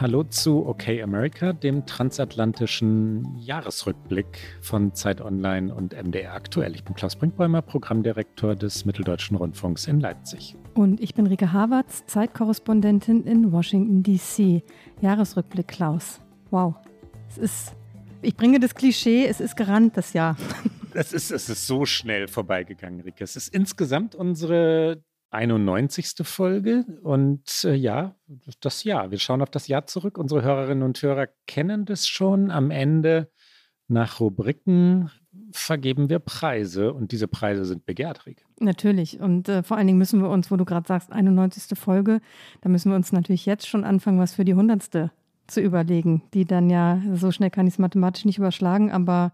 Hallo zu OK America, dem transatlantischen Jahresrückblick von Zeit Online und MDR aktuell. Ich bin Klaus Brinkbäumer, Programmdirektor des Mitteldeutschen Rundfunks in Leipzig. Und ich bin Rike Havertz, Zeitkorrespondentin in Washington, D.C. Jahresrückblick, Klaus. Wow. Es ist, ich bringe das Klischee, es ist gerannt das Jahr. Es ist, es ist so schnell vorbeigegangen, Rike. Es ist insgesamt unsere 91. Folge und äh, ja, das Jahr. Wir schauen auf das Jahr zurück. Unsere Hörerinnen und Hörer kennen das schon. Am Ende nach Rubriken vergeben wir Preise und diese Preise sind begehrt. Natürlich und äh, vor allen Dingen müssen wir uns, wo du gerade sagst, 91. Folge, da müssen wir uns natürlich jetzt schon anfangen, was für die 100. zu überlegen, die dann ja, so schnell kann ich es mathematisch nicht überschlagen, aber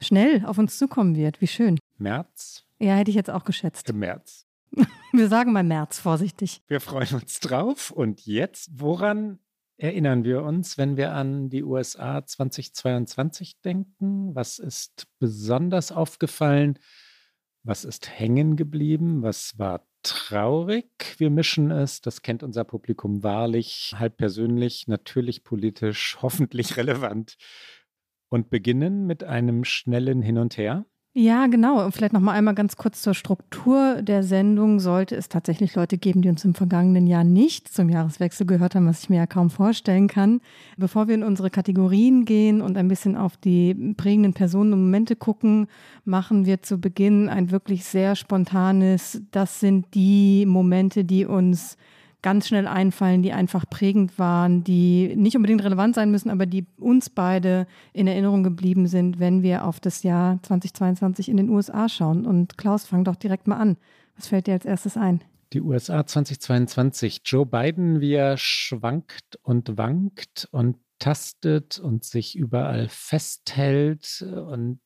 schnell auf uns zukommen wird. Wie schön. März? Ja, hätte ich jetzt auch geschätzt. Im März. Wir sagen mal März, vorsichtig. Wir freuen uns drauf. Und jetzt, woran erinnern wir uns, wenn wir an die USA 2022 denken? Was ist besonders aufgefallen? Was ist hängen geblieben? Was war traurig? Wir mischen es, das kennt unser Publikum wahrlich, halb persönlich, natürlich politisch, hoffentlich relevant. Und beginnen mit einem schnellen Hin und Her. Ja, genau. Und vielleicht noch mal einmal ganz kurz zur Struktur der Sendung. Sollte es tatsächlich Leute geben, die uns im vergangenen Jahr nicht zum Jahreswechsel gehört haben, was ich mir ja kaum vorstellen kann. Bevor wir in unsere Kategorien gehen und ein bisschen auf die prägenden Personen und Momente gucken, machen wir zu Beginn ein wirklich sehr spontanes, das sind die Momente, die uns ganz schnell einfallen, die einfach prägend waren, die nicht unbedingt relevant sein müssen, aber die uns beide in Erinnerung geblieben sind, wenn wir auf das Jahr 2022 in den USA schauen. Und Klaus, fang doch direkt mal an. Was fällt dir als erstes ein? Die USA 2022. Joe Biden, wie er schwankt und wankt und tastet und sich überall festhält und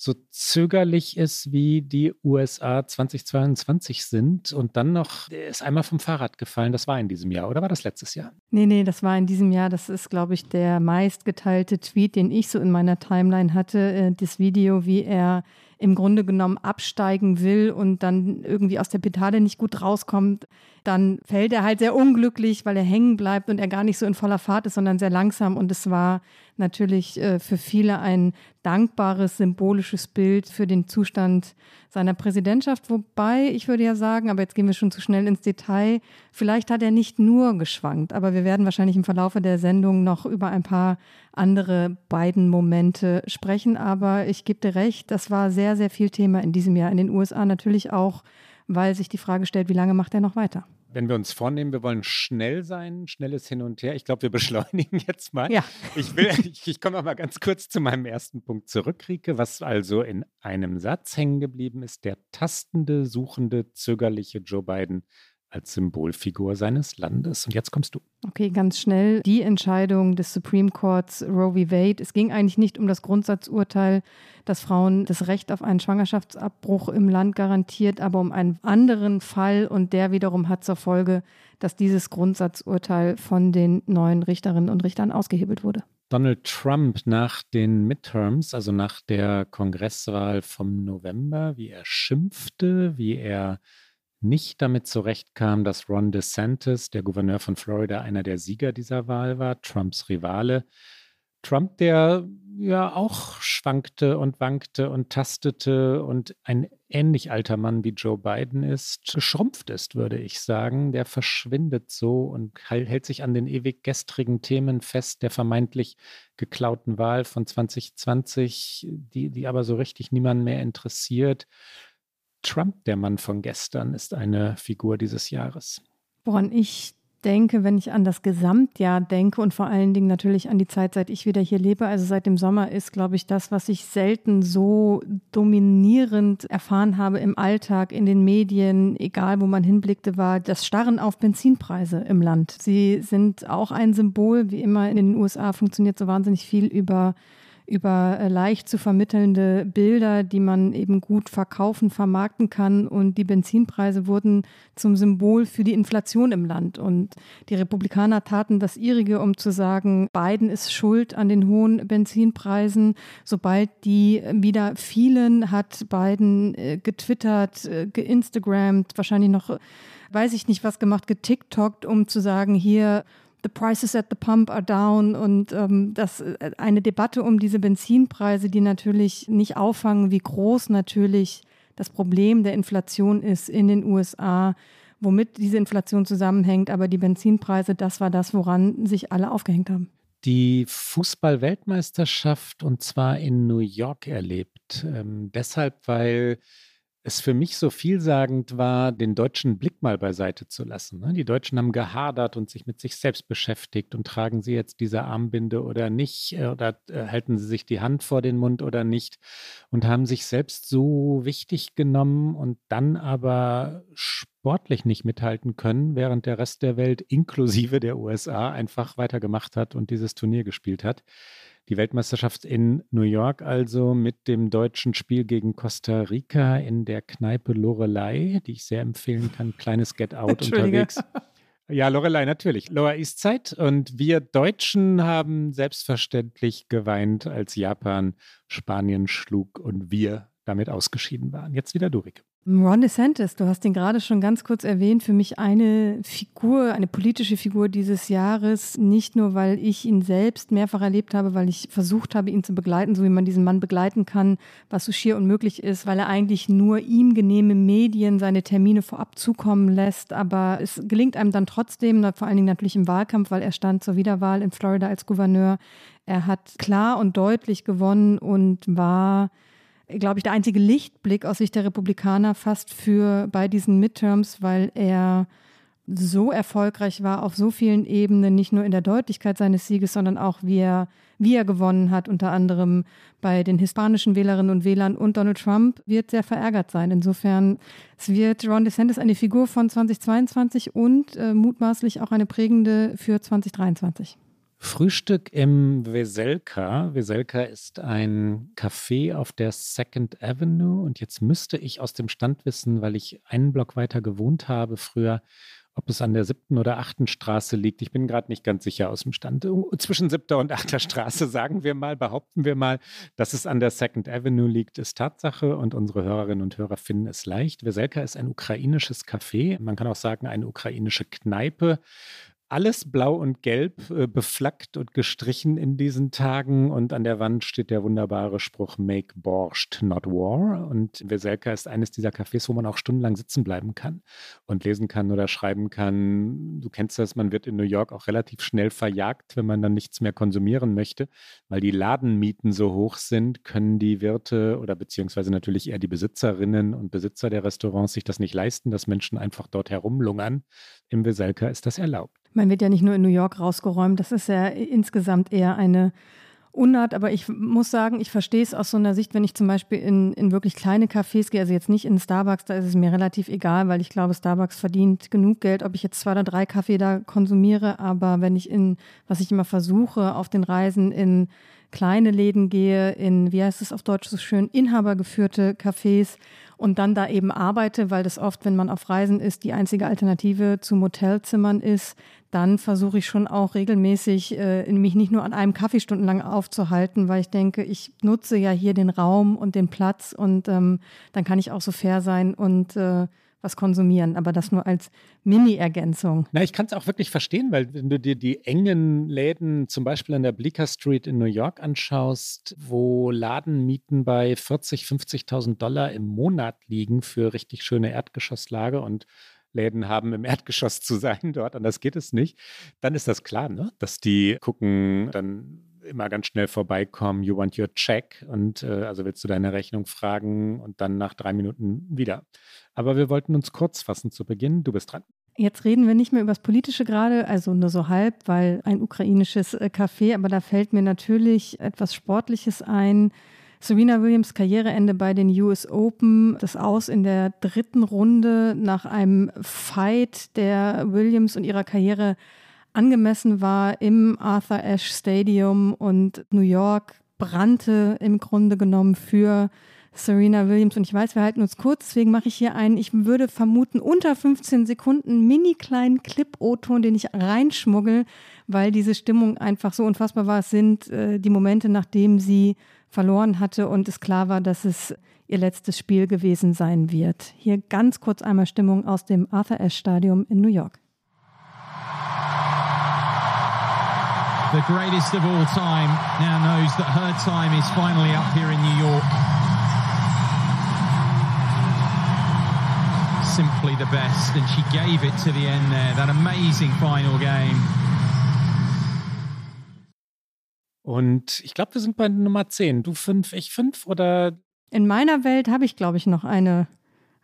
so zögerlich ist, wie die USA 2022 sind und dann noch ist einmal vom Fahrrad gefallen. Das war in diesem Jahr oder war das letztes Jahr? Nee, nee, das war in diesem Jahr. Das ist, glaube ich, der meistgeteilte Tweet, den ich so in meiner Timeline hatte. Äh, das Video, wie er im Grunde genommen absteigen will und dann irgendwie aus der Pedale nicht gut rauskommt, dann fällt er halt sehr unglücklich, weil er hängen bleibt und er gar nicht so in voller Fahrt ist, sondern sehr langsam. Und es war natürlich äh, für viele ein dankbares, symbolisches Bild für den Zustand seiner Präsidentschaft. Wobei, ich würde ja sagen, aber jetzt gehen wir schon zu schnell ins Detail, vielleicht hat er nicht nur geschwankt, aber wir werden wahrscheinlich im Verlaufe der Sendung noch über ein paar andere beiden Momente sprechen. Aber ich gebe dir recht, das war sehr, sehr viel Thema in diesem Jahr in den USA. Natürlich auch, weil sich die Frage stellt, wie lange macht er noch weiter? Wenn wir uns vornehmen, wir wollen schnell sein, schnelles Hin und Her. Ich glaube, wir beschleunigen jetzt mal. Ja. Ich, will, ich, ich komme noch mal ganz kurz zu meinem ersten Punkt zurück, Rieke. Was also in einem Satz hängen geblieben ist, der tastende, suchende, zögerliche Joe Biden als Symbolfigur seines Landes. Und jetzt kommst du. Okay, ganz schnell. Die Entscheidung des Supreme Courts Roe v. Wade. Es ging eigentlich nicht um das Grundsatzurteil, dass Frauen das Recht auf einen Schwangerschaftsabbruch im Land garantiert, aber um einen anderen Fall. Und der wiederum hat zur Folge, dass dieses Grundsatzurteil von den neuen Richterinnen und Richtern ausgehebelt wurde. Donald Trump nach den Midterms, also nach der Kongresswahl vom November, wie er schimpfte, wie er nicht damit zurechtkam, dass Ron DeSantis, der Gouverneur von Florida, einer der Sieger dieser Wahl war, Trumps Rivale. Trump, der ja auch schwankte und wankte und tastete und ein ähnlich alter Mann wie Joe Biden ist, geschrumpft ist, würde ich sagen. Der verschwindet so und hält sich an den ewig gestrigen Themen fest, der vermeintlich geklauten Wahl von 2020, die, die aber so richtig niemanden mehr interessiert. Trump, der Mann von gestern, ist eine Figur dieses Jahres. Woran ich denke, wenn ich an das Gesamtjahr denke und vor allen Dingen natürlich an die Zeit, seit ich wieder hier lebe, also seit dem Sommer, ist, glaube ich, das, was ich selten so dominierend erfahren habe im Alltag, in den Medien, egal wo man hinblickte, war das Starren auf Benzinpreise im Land. Sie sind auch ein Symbol, wie immer in den USA funktioniert so wahnsinnig viel über über äh, leicht zu vermittelnde Bilder, die man eben gut verkaufen, vermarkten kann. Und die Benzinpreise wurden zum Symbol für die Inflation im Land. Und die Republikaner taten das ihrige, um zu sagen, Biden ist schuld an den hohen Benzinpreisen. Sobald die wieder fielen, hat Biden äh, getwittert, äh, geinstagrammt, wahrscheinlich noch, weiß ich nicht was gemacht, getiktokt, um zu sagen, hier the prices at the pump are down und ähm, das äh, eine Debatte um diese Benzinpreise, die natürlich nicht auffangen, wie groß natürlich das Problem der Inflation ist in den USA, womit diese Inflation zusammenhängt. Aber die Benzinpreise, das war das, woran sich alle aufgehängt haben. Die Fußball-Weltmeisterschaft und zwar in New York erlebt. Ähm, deshalb, weil es für mich so vielsagend war, den deutschen Blick mal beiseite zu lassen. Ne? Die Deutschen haben gehadert und sich mit sich selbst beschäftigt und tragen sie jetzt diese Armbinde oder nicht äh, oder äh, halten sie sich die Hand vor den Mund oder nicht und haben sich selbst so wichtig genommen und dann aber sportlich nicht mithalten können, während der Rest der Welt inklusive der USA einfach weitergemacht hat und dieses Turnier gespielt hat. Die Weltmeisterschaft in New York also mit dem deutschen Spiel gegen Costa Rica in der Kneipe Lorelei, die ich sehr empfehlen kann. Kleines Get Out unterwegs. Ja, Lorelei, natürlich. Lower East Side. Und wir Deutschen haben selbstverständlich geweint, als Japan Spanien schlug und wir damit ausgeschieden waren. Jetzt wieder du, Rick. Ron DeSantis, du hast ihn gerade schon ganz kurz erwähnt, für mich eine Figur, eine politische Figur dieses Jahres, nicht nur, weil ich ihn selbst mehrfach erlebt habe, weil ich versucht habe, ihn zu begleiten, so wie man diesen Mann begleiten kann, was so schier unmöglich ist, weil er eigentlich nur ihm genehme Medien seine Termine vorab zukommen lässt, aber es gelingt einem dann trotzdem, vor allen Dingen natürlich im Wahlkampf, weil er stand zur Wiederwahl in Florida als Gouverneur. Er hat klar und deutlich gewonnen und war glaube ich, der einzige Lichtblick aus Sicht der Republikaner fast für bei diesen Midterms, weil er so erfolgreich war auf so vielen Ebenen, nicht nur in der Deutlichkeit seines Sieges, sondern auch wie er, wie er gewonnen hat, unter anderem bei den hispanischen Wählerinnen und Wählern und Donald Trump wird sehr verärgert sein. Insofern, wird Ron DeSantis eine Figur von 2022 und äh, mutmaßlich auch eine prägende für 2023. Frühstück im Weselka. Weselka ist ein Café auf der Second Avenue und jetzt müsste ich aus dem Stand wissen, weil ich einen Block weiter gewohnt habe früher, ob es an der siebten oder achten Straße liegt. Ich bin gerade nicht ganz sicher aus dem Stand. Zwischen siebter und achter Straße, sagen wir mal, behaupten wir mal, dass es an der Second Avenue liegt, ist Tatsache und unsere Hörerinnen und Hörer finden es leicht. Weselka ist ein ukrainisches Café. Man kann auch sagen, eine ukrainische Kneipe alles blau und gelb äh, beflaggt und gestrichen in diesen Tagen und an der Wand steht der wunderbare Spruch Make Borscht, not War. Und Weselka ist eines dieser Cafés, wo man auch stundenlang sitzen bleiben kann und lesen kann oder schreiben kann. Du kennst das, man wird in New York auch relativ schnell verjagt, wenn man dann nichts mehr konsumieren möchte, weil die Ladenmieten so hoch sind, können die Wirte oder beziehungsweise natürlich eher die Besitzerinnen und Besitzer der Restaurants sich das nicht leisten, dass Menschen einfach dort herumlungern. Im Weselka ist das erlaubt. Man wird ja nicht nur in New York rausgeräumt, das ist ja insgesamt eher eine Unart, aber ich muss sagen, ich verstehe es aus so einer Sicht, wenn ich zum Beispiel in, in wirklich kleine Cafés gehe, also jetzt nicht in Starbucks, da ist es mir relativ egal, weil ich glaube, Starbucks verdient genug Geld, ob ich jetzt zwei oder drei Kaffee da konsumiere, aber wenn ich in, was ich immer versuche, auf den Reisen in kleine Läden gehe, in, wie heißt es auf Deutsch so schön, inhabergeführte Cafés und dann da eben arbeite, weil das oft, wenn man auf Reisen ist, die einzige Alternative zu Motelzimmern ist, dann versuche ich schon auch regelmäßig, äh, mich nicht nur an einem Kaffee stundenlang aufzuhalten, weil ich denke, ich nutze ja hier den Raum und den Platz und ähm, dann kann ich auch so fair sein und äh, was konsumieren, aber das nur als Mini-Ergänzung. Na, ich kann es auch wirklich verstehen, weil wenn du dir die engen Läden zum Beispiel an der Bleecker Street in New York anschaust, wo Ladenmieten bei 40, 50.000 Dollar im Monat liegen für richtig schöne Erdgeschosslage und Läden haben im Erdgeschoss zu sein dort, anders geht es nicht, dann ist das klar, ne? dass die gucken, dann immer ganz schnell vorbeikommen, you want your check und äh, also willst du deine Rechnung fragen und dann nach drei Minuten wieder. Aber wir wollten uns kurz fassen zu Beginn. Du bist dran. Jetzt reden wir nicht mehr über das Politische gerade, also nur so halb, weil ein ukrainisches äh, Café, aber da fällt mir natürlich etwas Sportliches ein. Serena Williams Karriereende bei den US Open, das Aus in der dritten Runde nach einem Fight, der Williams und ihrer Karriere angemessen war im Arthur Ashe Stadium und New York brannte im Grunde genommen für Serena Williams. Und ich weiß, wir halten uns kurz, deswegen mache ich hier einen, ich würde vermuten, unter 15 Sekunden mini kleinen Clip-O-Ton, den ich reinschmuggel, weil diese Stimmung einfach so unfassbar war. Es sind äh, die Momente, nachdem sie verloren hatte und es klar war, dass es ihr letztes Spiel gewesen sein wird. Hier ganz kurz einmal Stimmung aus dem Arthur Ashe Stadium in New York. The greatest of all time now knows that her time is finally up here in New York. Simply the best, and she gave it to the end there. That amazing final game. Und ich glaube, wir sind bei Nummer 10. Du 5, ich 5 oder? In meiner Welt habe ich, glaube ich, noch eine,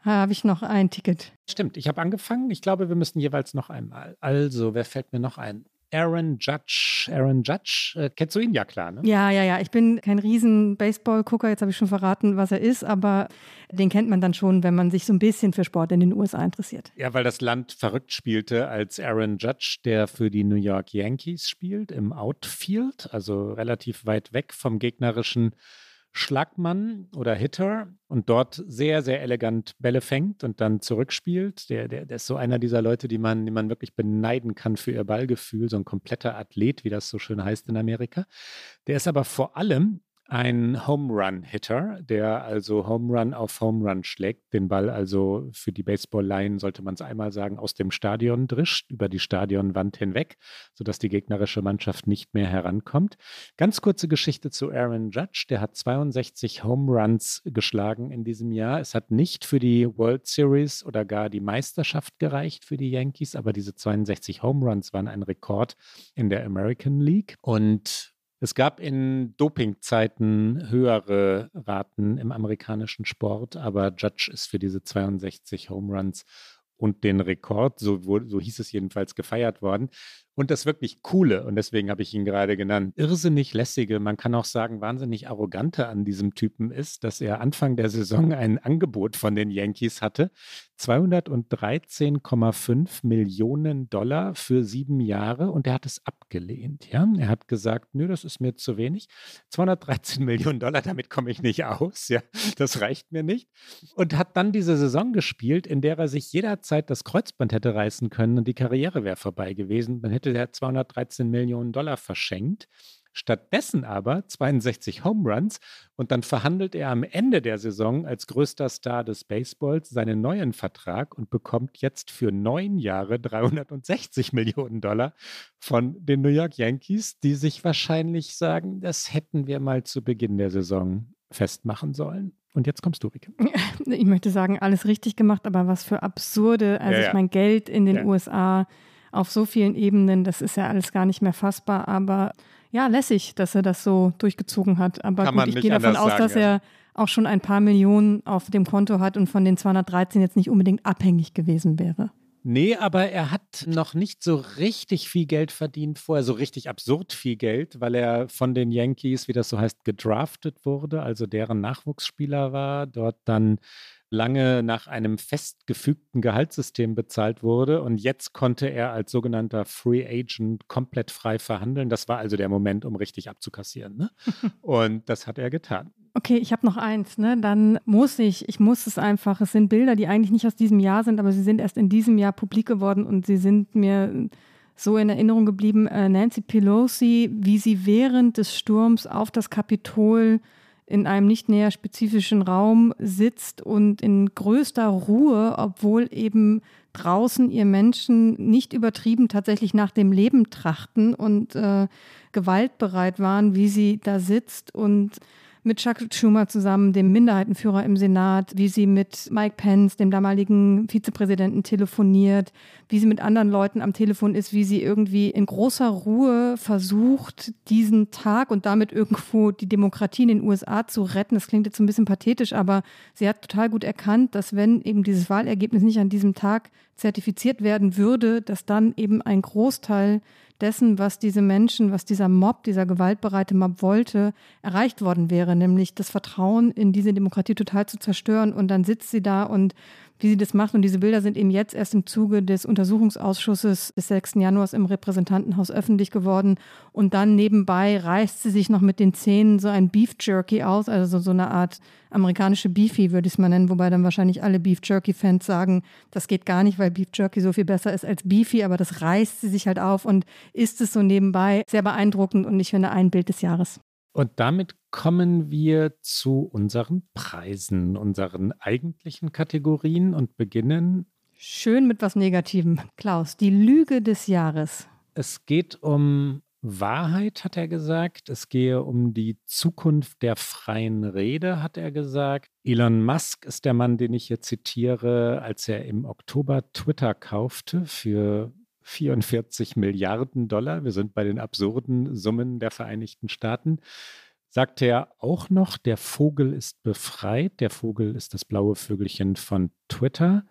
habe ich noch ein Ticket. Stimmt, ich habe angefangen. Ich glaube, wir müssen jeweils noch einmal. Also, wer fällt mir noch ein? Aaron Judge. Aaron Judge, äh, kennst du ihn? Ja, klar. Ne? Ja, ja, ja. Ich bin kein riesen Baseball-Gucker. Jetzt habe ich schon verraten, was er ist, aber den kennt man dann schon, wenn man sich so ein bisschen für Sport in den USA interessiert. Ja, weil das Land verrückt spielte, als Aaron Judge, der für die New York Yankees spielt, im Outfield, also relativ weit weg vom gegnerischen Schlagmann oder Hitter und dort sehr, sehr elegant Bälle fängt und dann zurückspielt. Der, der, der ist so einer dieser Leute, die man, die man wirklich beneiden kann für ihr Ballgefühl, so ein kompletter Athlet, wie das so schön heißt in Amerika. Der ist aber vor allem ein Home Run Hitter, der also Home Run auf Home Run schlägt, den Ball also für die Baseball-Line, sollte man es einmal sagen, aus dem Stadion drischt, über die Stadionwand hinweg, sodass die gegnerische Mannschaft nicht mehr herankommt. Ganz kurze Geschichte zu Aaron Judge, der hat 62 Home Runs geschlagen in diesem Jahr. Es hat nicht für die World Series oder gar die Meisterschaft gereicht für die Yankees, aber diese 62 Home Runs waren ein Rekord in der American League und es gab in Dopingzeiten höhere Raten im amerikanischen Sport, aber Judge ist für diese 62 Home Runs und den Rekord, so, so hieß es jedenfalls, gefeiert worden. Und das wirklich coole, und deswegen habe ich ihn gerade genannt, irrsinnig lässige, man kann auch sagen, wahnsinnig arrogante an diesem Typen ist, dass er Anfang der Saison ein Angebot von den Yankees hatte. 213,5 Millionen Dollar für sieben Jahre und er hat es abgelehnt. Ja? Er hat gesagt, nö, das ist mir zu wenig. 213 Millionen Dollar, damit komme ich nicht aus. Ja? Das reicht mir nicht. Und hat dann diese Saison gespielt, in der er sich jederzeit das Kreuzband hätte reißen können und die Karriere wäre vorbei gewesen. Man hätte hätte der 213 Millionen Dollar verschenkt. Stattdessen aber 62 Home Runs und dann verhandelt er am Ende der Saison als größter Star des Baseballs seinen neuen Vertrag und bekommt jetzt für neun Jahre 360 Millionen Dollar von den New York Yankees, die sich wahrscheinlich sagen, das hätten wir mal zu Beginn der Saison festmachen sollen. Und jetzt kommst du, Rike. Ich möchte sagen, alles richtig gemacht, aber was für absurde, also ja, ja. ich mein Geld in den ja. USA auf so vielen Ebenen, das ist ja alles gar nicht mehr fassbar, aber ja, lässig, dass er das so durchgezogen hat. Aber Kann gut, ich gehe davon aus, sagen, dass er auch schon ein paar Millionen auf dem Konto hat und von den 213 jetzt nicht unbedingt abhängig gewesen wäre. Nee, aber er hat noch nicht so richtig viel Geld verdient vorher, so richtig absurd viel Geld, weil er von den Yankees, wie das so heißt, gedraftet wurde, also deren Nachwuchsspieler war, dort dann lange nach einem festgefügten Gehaltssystem bezahlt wurde. Und jetzt konnte er als sogenannter Free Agent komplett frei verhandeln. Das war also der Moment, um richtig abzukassieren. Ne? Und das hat er getan. Okay, ich habe noch eins, ne? Dann muss ich, ich muss es einfach. Es sind Bilder, die eigentlich nicht aus diesem Jahr sind, aber sie sind erst in diesem Jahr publik geworden und sie sind mir so in Erinnerung geblieben. Äh, Nancy Pelosi, wie sie während des Sturms auf das Kapitol in einem nicht näher spezifischen Raum sitzt und in größter Ruhe, obwohl eben draußen ihr Menschen nicht übertrieben tatsächlich nach dem Leben trachten und äh, gewaltbereit waren, wie sie da sitzt und mit Chuck Schumer zusammen, dem Minderheitenführer im Senat, wie sie mit Mike Pence, dem damaligen Vizepräsidenten, telefoniert, wie sie mit anderen Leuten am Telefon ist, wie sie irgendwie in großer Ruhe versucht, diesen Tag und damit irgendwo die Demokratie in den USA zu retten. Das klingt jetzt so ein bisschen pathetisch, aber sie hat total gut erkannt, dass wenn eben dieses Wahlergebnis nicht an diesem Tag zertifiziert werden würde, dass dann eben ein Großteil dessen, was diese Menschen, was dieser Mob, dieser gewaltbereite Mob wollte, erreicht worden wäre, nämlich das Vertrauen in diese Demokratie total zu zerstören. Und dann sitzt sie da und wie sie das macht. Und diese Bilder sind eben jetzt erst im Zuge des Untersuchungsausschusses des 6. Januars im Repräsentantenhaus öffentlich geworden. Und dann nebenbei reißt sie sich noch mit den Zähnen so ein Beef Jerky aus, also so eine Art amerikanische Beefy, würde ich es mal nennen, wobei dann wahrscheinlich alle Beef Jerky-Fans sagen, das geht gar nicht, weil Beef Jerky so viel besser ist als Beefy, aber das reißt sie sich halt auf und ist es so nebenbei sehr beeindruckend und ich finde ein Bild des Jahres. Und damit kommen wir zu unseren Preisen, unseren eigentlichen Kategorien und beginnen. Schön mit was Negativem. Klaus, die Lüge des Jahres. Es geht um Wahrheit, hat er gesagt. Es gehe um die Zukunft der freien Rede, hat er gesagt. Elon Musk ist der Mann, den ich hier zitiere, als er im Oktober Twitter kaufte für 44 Milliarden Dollar, wir sind bei den absurden Summen der Vereinigten Staaten, sagte er auch noch, der Vogel ist befreit. Der Vogel ist das blaue Vögelchen von Twitter.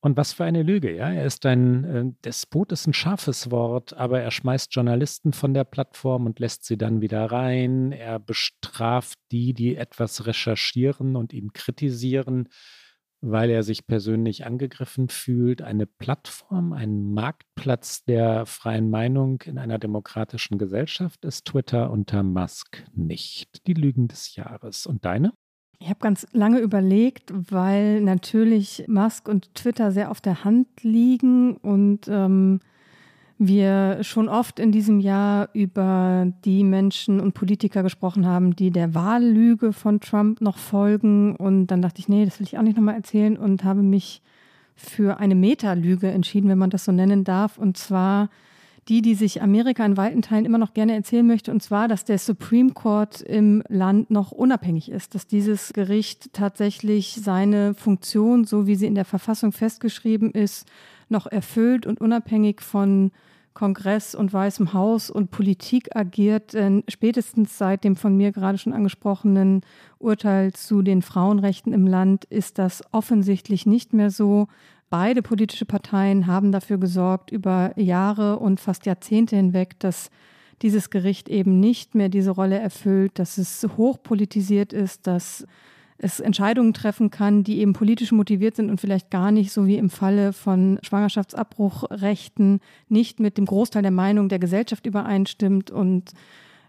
Und was für eine Lüge, ja. Er ist ein, äh, Despot ist ein scharfes Wort, aber er schmeißt Journalisten von der Plattform und lässt sie dann wieder rein. Er bestraft die, die etwas recherchieren und ihn kritisieren weil er sich persönlich angegriffen fühlt, eine Plattform, ein Marktplatz der freien Meinung in einer demokratischen Gesellschaft ist Twitter unter Musk nicht. Die Lügen des Jahres. Und deine? Ich habe ganz lange überlegt, weil natürlich Musk und Twitter sehr auf der Hand liegen und ähm, wir schon oft in diesem Jahr über die Menschen und Politiker gesprochen haben, die der Wahllüge von Trump noch folgen. Und dann dachte ich, nee, das will ich auch nicht nochmal erzählen und habe mich für eine Metalüge entschieden, wenn man das so nennen darf. Und zwar die, die sich Amerika in weiten Teilen immer noch gerne erzählen möchte, und zwar, dass der Supreme Court im Land noch unabhängig ist, dass dieses Gericht tatsächlich seine Funktion, so wie sie in der Verfassung festgeschrieben ist, noch erfüllt und unabhängig von Kongress und Weißem Haus und Politik agiert, denn spätestens seit dem von mir gerade schon angesprochenen Urteil zu den Frauenrechten im Land ist das offensichtlich nicht mehr so. Beide politische Parteien haben dafür gesorgt, über Jahre und fast Jahrzehnte hinweg, dass dieses Gericht eben nicht mehr diese Rolle erfüllt, dass es hochpolitisiert ist, dass es Entscheidungen treffen kann, die eben politisch motiviert sind und vielleicht gar nicht, so wie im Falle von Schwangerschaftsabbruchrechten, nicht mit dem Großteil der Meinung der Gesellschaft übereinstimmt. Und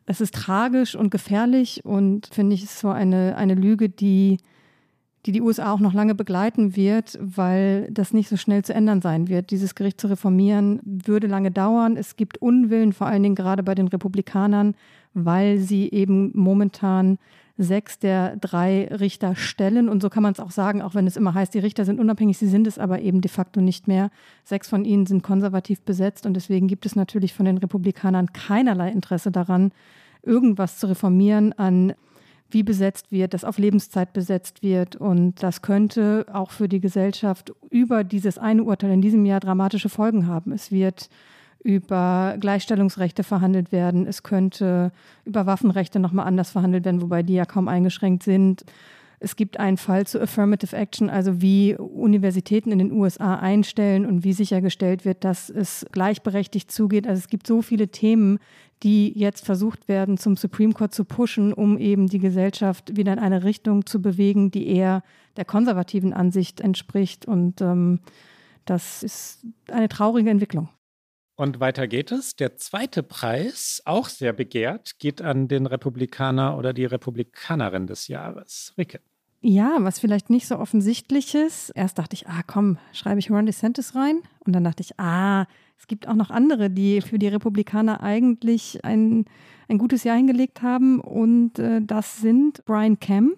es ist tragisch und gefährlich und finde ich, ist so eine, eine Lüge, die, die die USA auch noch lange begleiten wird, weil das nicht so schnell zu ändern sein wird. Dieses Gericht zu reformieren würde lange dauern. Es gibt Unwillen, vor allen Dingen gerade bei den Republikanern, weil sie eben momentan sechs der drei Richter stellen. Und so kann man es auch sagen, auch wenn es immer heißt, die Richter sind unabhängig, sie sind es aber eben de facto nicht mehr. Sechs von ihnen sind konservativ besetzt und deswegen gibt es natürlich von den Republikanern keinerlei Interesse daran, irgendwas zu reformieren an wie besetzt wird, das auf Lebenszeit besetzt wird. Und das könnte auch für die Gesellschaft über dieses eine Urteil in diesem Jahr dramatische Folgen haben. Es wird über Gleichstellungsrechte verhandelt werden. Es könnte über Waffenrechte nochmal anders verhandelt werden, wobei die ja kaum eingeschränkt sind. Es gibt einen Fall zu Affirmative Action, also wie Universitäten in den USA einstellen und wie sichergestellt wird, dass es gleichberechtigt zugeht. Also es gibt so viele Themen, die jetzt versucht werden, zum Supreme Court zu pushen, um eben die Gesellschaft wieder in eine Richtung zu bewegen, die eher der konservativen Ansicht entspricht. Und ähm, das ist eine traurige Entwicklung. Und weiter geht es. Der zweite Preis, auch sehr begehrt, geht an den Republikaner oder die Republikanerin des Jahres. Ricke. Ja, was vielleicht nicht so offensichtlich ist. Erst dachte ich, ah komm, schreibe ich Ron DeSantis rein. Und dann dachte ich, ah, es gibt auch noch andere, die für die Republikaner eigentlich ein, ein gutes Jahr hingelegt haben. Und äh, das sind Brian Kemp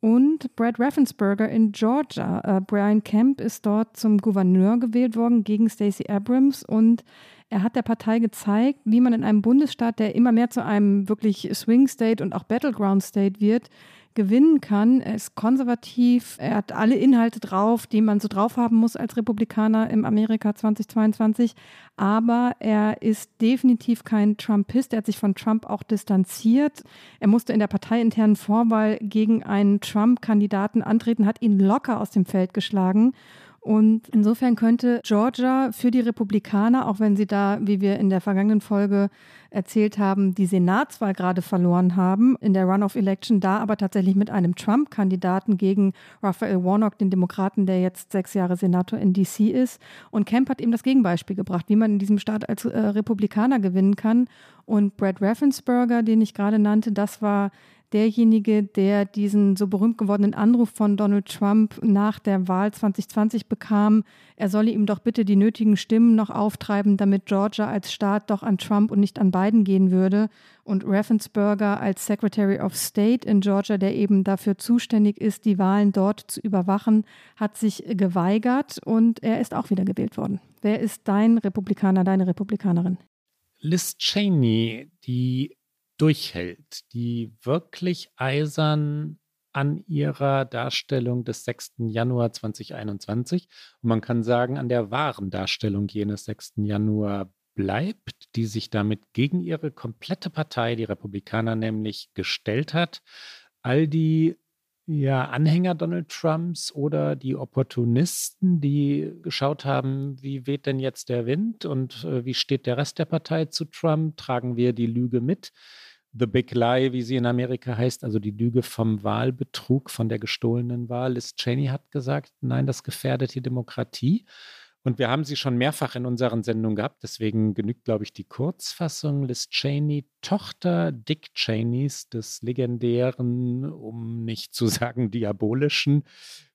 und Brad Raffensperger in Georgia. Äh, Brian Kemp ist dort zum Gouverneur gewählt worden gegen Stacey Abrams und er hat der Partei gezeigt, wie man in einem Bundesstaat, der immer mehr zu einem wirklich Swing State und auch Battleground State wird, gewinnen kann. Er ist konservativ, er hat alle Inhalte drauf, die man so drauf haben muss als Republikaner im Amerika 2022. Aber er ist definitiv kein Trumpist. Er hat sich von Trump auch distanziert. Er musste in der parteiinternen Vorwahl gegen einen Trump-Kandidaten antreten, hat ihn locker aus dem Feld geschlagen. Und insofern könnte Georgia für die Republikaner, auch wenn sie da, wie wir in der vergangenen Folge erzählt haben, die Senatswahl gerade verloren haben in der Runoff-Election, da aber tatsächlich mit einem Trump-Kandidaten gegen Raphael Warnock, den Demokraten, der jetzt sechs Jahre Senator in DC ist. Und Kemp hat eben das Gegenbeispiel gebracht, wie man in diesem Staat als äh, Republikaner gewinnen kann. Und Brad Raffensperger, den ich gerade nannte, das war derjenige, der diesen so berühmt gewordenen Anruf von Donald Trump nach der Wahl 2020 bekam, er solle ihm doch bitte die nötigen Stimmen noch auftreiben, damit Georgia als Staat doch an Trump und nicht an Biden gehen würde. Und Raffensperger als Secretary of State in Georgia, der eben dafür zuständig ist, die Wahlen dort zu überwachen, hat sich geweigert und er ist auch wieder gewählt worden. Wer ist dein Republikaner, deine Republikanerin? Liz Cheney, die durchhält, die wirklich eisern an ihrer Darstellung des 6. Januar 2021 und man kann sagen, an der wahren Darstellung jenes 6. Januar bleibt, die sich damit gegen ihre komplette Partei, die Republikaner nämlich, gestellt hat. All die ja, Anhänger Donald Trumps oder die Opportunisten, die geschaut haben, wie weht denn jetzt der Wind und äh, wie steht der Rest der Partei zu Trump, tragen wir die Lüge mit. The Big Lie, wie sie in Amerika heißt, also die Lüge vom Wahlbetrug, von der gestohlenen Wahl. Liz Cheney hat gesagt, nein, das gefährdet die Demokratie. Und wir haben sie schon mehrfach in unseren Sendungen gehabt, deswegen genügt, glaube ich, die Kurzfassung. Liz Cheney, Tochter Dick Cheneys, des legendären, um nicht zu sagen diabolischen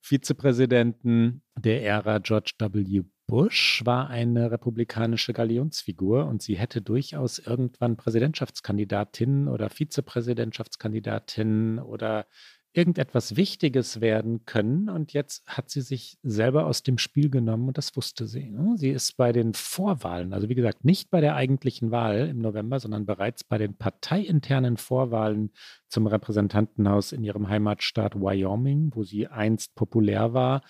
Vizepräsidenten der Ära George W. Bush war eine republikanische Galionsfigur und sie hätte durchaus irgendwann Präsidentschaftskandidatin oder Vizepräsidentschaftskandidatin oder irgendetwas Wichtiges werden können. Und jetzt hat sie sich selber aus dem Spiel genommen und das wusste sie. Ne? Sie ist bei den Vorwahlen, also wie gesagt, nicht bei der eigentlichen Wahl im November, sondern bereits bei den parteiinternen Vorwahlen zum Repräsentantenhaus in ihrem Heimatstaat Wyoming, wo sie einst populär war,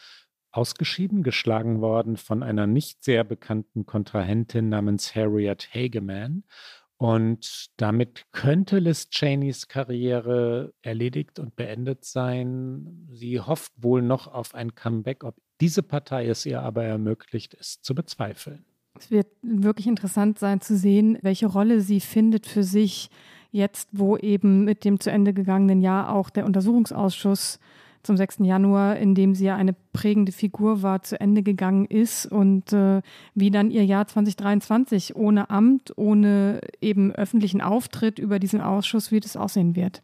ausgeschieden, geschlagen worden von einer nicht sehr bekannten Kontrahentin namens Harriet Hageman. Und damit könnte Liz Cheneys Karriere erledigt und beendet sein. Sie hofft wohl noch auf ein Comeback. Ob diese Partei es ihr aber ermöglicht, ist zu bezweifeln. Es wird wirklich interessant sein zu sehen, welche Rolle sie findet für sich jetzt, wo eben mit dem zu Ende gegangenen Jahr auch der Untersuchungsausschuss zum 6. Januar, in dem sie ja eine prägende Figur war, zu Ende gegangen ist und äh, wie dann ihr Jahr 2023 ohne Amt, ohne eben öffentlichen Auftritt über diesen Ausschuss, wie das aussehen wird.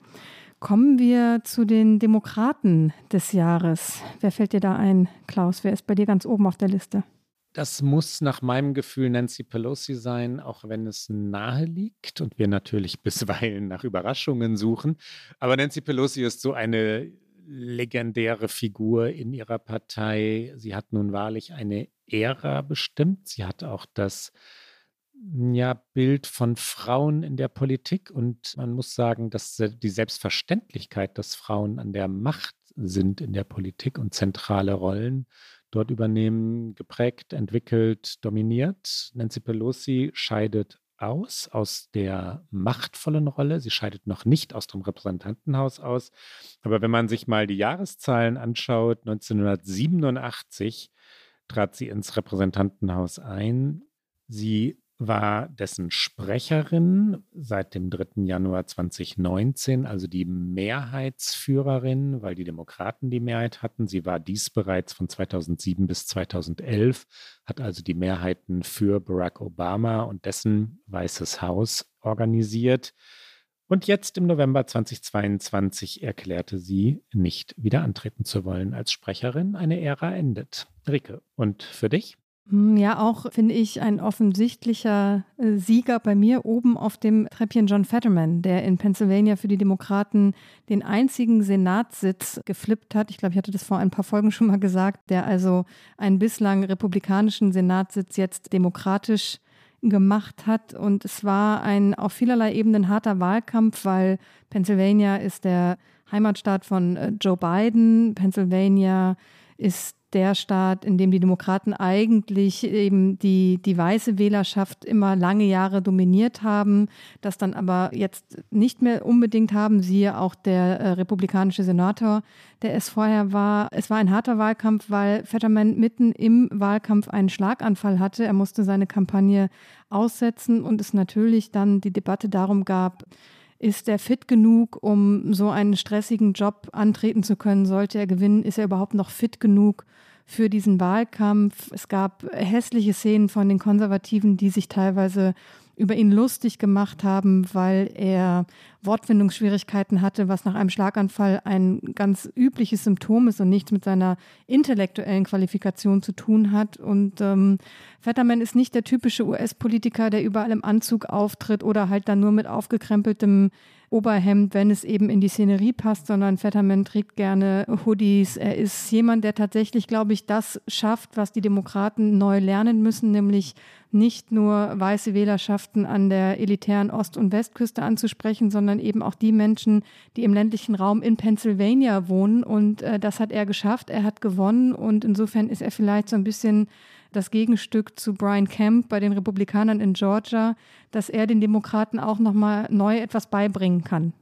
Kommen wir zu den Demokraten des Jahres. Wer fällt dir da ein, Klaus? Wer ist bei dir ganz oben auf der Liste? Das muss nach meinem Gefühl Nancy Pelosi sein, auch wenn es nahe liegt und wir natürlich bisweilen nach Überraschungen suchen. Aber Nancy Pelosi ist so eine legendäre Figur in ihrer Partei. Sie hat nun wahrlich eine Ära bestimmt. Sie hat auch das ja, Bild von Frauen in der Politik und man muss sagen, dass die Selbstverständlichkeit, dass Frauen an der Macht sind in der Politik und zentrale Rollen dort übernehmen, geprägt, entwickelt, dominiert. Nancy Pelosi scheidet aus, aus der machtvollen Rolle. Sie scheidet noch nicht aus dem Repräsentantenhaus aus. Aber wenn man sich mal die Jahreszahlen anschaut, 1987 trat sie ins Repräsentantenhaus ein. Sie war dessen Sprecherin seit dem 3. Januar 2019, also die Mehrheitsführerin, weil die Demokraten die Mehrheit hatten. Sie war dies bereits von 2007 bis 2011, hat also die Mehrheiten für Barack Obama und dessen Weißes Haus organisiert. Und jetzt im November 2022 erklärte sie, nicht wieder antreten zu wollen als Sprecherin. Eine Ära endet. Rike, und für dich? Hm, ja, auch finde ich ein offensichtlicher äh, Sieger bei mir oben auf dem Treppchen John Fetterman, der in Pennsylvania für die Demokraten den einzigen Senatssitz geflippt hat. Ich glaube, ich hatte das vor ein paar Folgen schon mal gesagt, der also einen bislang republikanischen Senatssitz jetzt demokratisch gemacht hat. Und es war ein auf vielerlei Ebenen harter Wahlkampf, weil Pennsylvania ist der Heimatstaat von äh, Joe Biden. Pennsylvania ist der Staat, in dem die Demokraten eigentlich eben die, die weiße Wählerschaft immer lange Jahre dominiert haben, das dann aber jetzt nicht mehr unbedingt haben, siehe auch der äh, republikanische Senator, der es vorher war. Es war ein harter Wahlkampf, weil Fetterman mitten im Wahlkampf einen Schlaganfall hatte. Er musste seine Kampagne aussetzen und es natürlich dann die Debatte darum gab, ist er fit genug, um so einen stressigen Job antreten zu können? Sollte er gewinnen? Ist er überhaupt noch fit genug für diesen Wahlkampf? Es gab hässliche Szenen von den Konservativen, die sich teilweise über ihn lustig gemacht haben, weil er Wortfindungsschwierigkeiten hatte, was nach einem Schlaganfall ein ganz übliches Symptom ist und nichts mit seiner intellektuellen Qualifikation zu tun hat. Und ähm, Fetterman ist nicht der typische US-Politiker, der überall im Anzug auftritt oder halt dann nur mit aufgekrempeltem Oberhemd, wenn es eben in die Szenerie passt, sondern Fetterman trägt gerne Hoodies. Er ist jemand, der tatsächlich, glaube ich, das schafft, was die Demokraten neu lernen müssen, nämlich nicht nur weiße Wählerschaften an der elitären Ost- und Westküste anzusprechen, sondern eben auch die Menschen, die im ländlichen Raum in Pennsylvania wohnen. Und äh, das hat er geschafft. Er hat gewonnen und insofern ist er vielleicht so ein bisschen das Gegenstück zu Brian Kemp bei den Republikanern in Georgia, dass er den Demokraten auch nochmal neu etwas beibringen kann.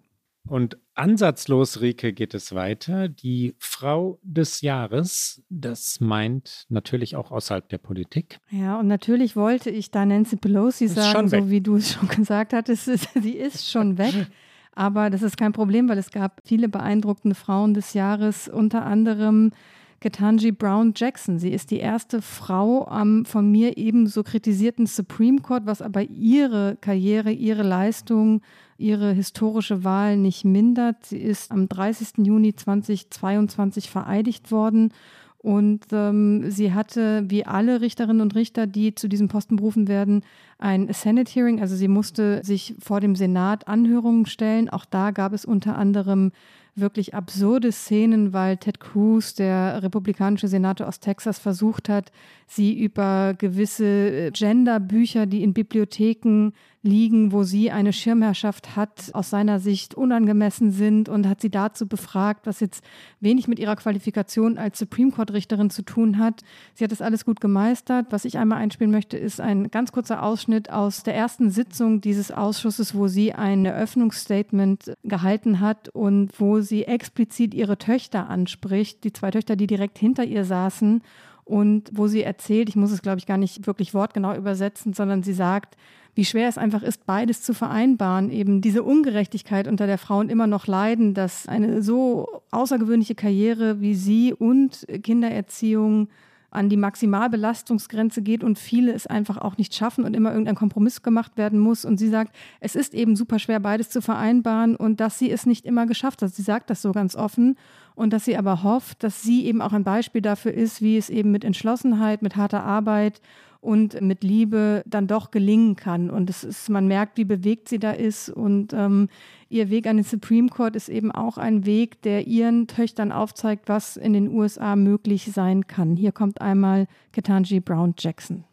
Und ansatzlos, Rike, geht es weiter. Die Frau des Jahres, das meint natürlich auch außerhalb der Politik. Ja, und natürlich wollte ich da Nancy Pelosi sagen, so wie du es schon gesagt hattest, sie ist schon weg. Aber das ist kein Problem, weil es gab viele beeindruckende Frauen des Jahres, unter anderem Ketanji Brown Jackson. Sie ist die erste Frau am von mir ebenso kritisierten Supreme Court, was aber ihre Karriere, ihre Leistung, ihre historische Wahl nicht mindert. Sie ist am 30. Juni 2022 vereidigt worden und ähm, sie hatte, wie alle Richterinnen und Richter, die zu diesem Posten berufen werden, ein Senate Hearing. Also sie musste sich vor dem Senat Anhörungen stellen. Auch da gab es unter anderem wirklich absurde Szenen, weil Ted Cruz, der republikanische Senator aus Texas, versucht hat, sie über gewisse äh, Genderbücher, die in Bibliotheken liegen, wo sie eine Schirmherrschaft hat, aus seiner Sicht unangemessen sind und hat sie dazu befragt, was jetzt wenig mit ihrer Qualifikation als Supreme Court Richterin zu tun hat. Sie hat das alles gut gemeistert. Was ich einmal einspielen möchte, ist ein ganz kurzer Ausschnitt aus der ersten Sitzung dieses Ausschusses, wo sie ein Eröffnungsstatement gehalten hat und wo sie explizit ihre Töchter anspricht, die zwei Töchter, die direkt hinter ihr saßen und wo sie erzählt, ich muss es glaube ich gar nicht wirklich wortgenau übersetzen, sondern sie sagt, wie schwer es einfach ist, beides zu vereinbaren, eben diese Ungerechtigkeit, unter der Frauen immer noch leiden, dass eine so außergewöhnliche Karriere wie sie und Kindererziehung an die Maximalbelastungsgrenze geht und viele es einfach auch nicht schaffen und immer irgendein Kompromiss gemacht werden muss. Und sie sagt, es ist eben super schwer, beides zu vereinbaren und dass sie es nicht immer geschafft hat. Sie sagt das so ganz offen und dass sie aber hofft, dass sie eben auch ein Beispiel dafür ist, wie es eben mit Entschlossenheit, mit harter Arbeit und mit Liebe dann doch gelingen kann. Und es ist, man merkt, wie bewegt sie da ist. Und ähm, ihr Weg an den Supreme Court ist eben auch ein Weg, der ihren Töchtern aufzeigt, was in den USA möglich sein kann. Hier kommt einmal Ketanji Brown Jackson.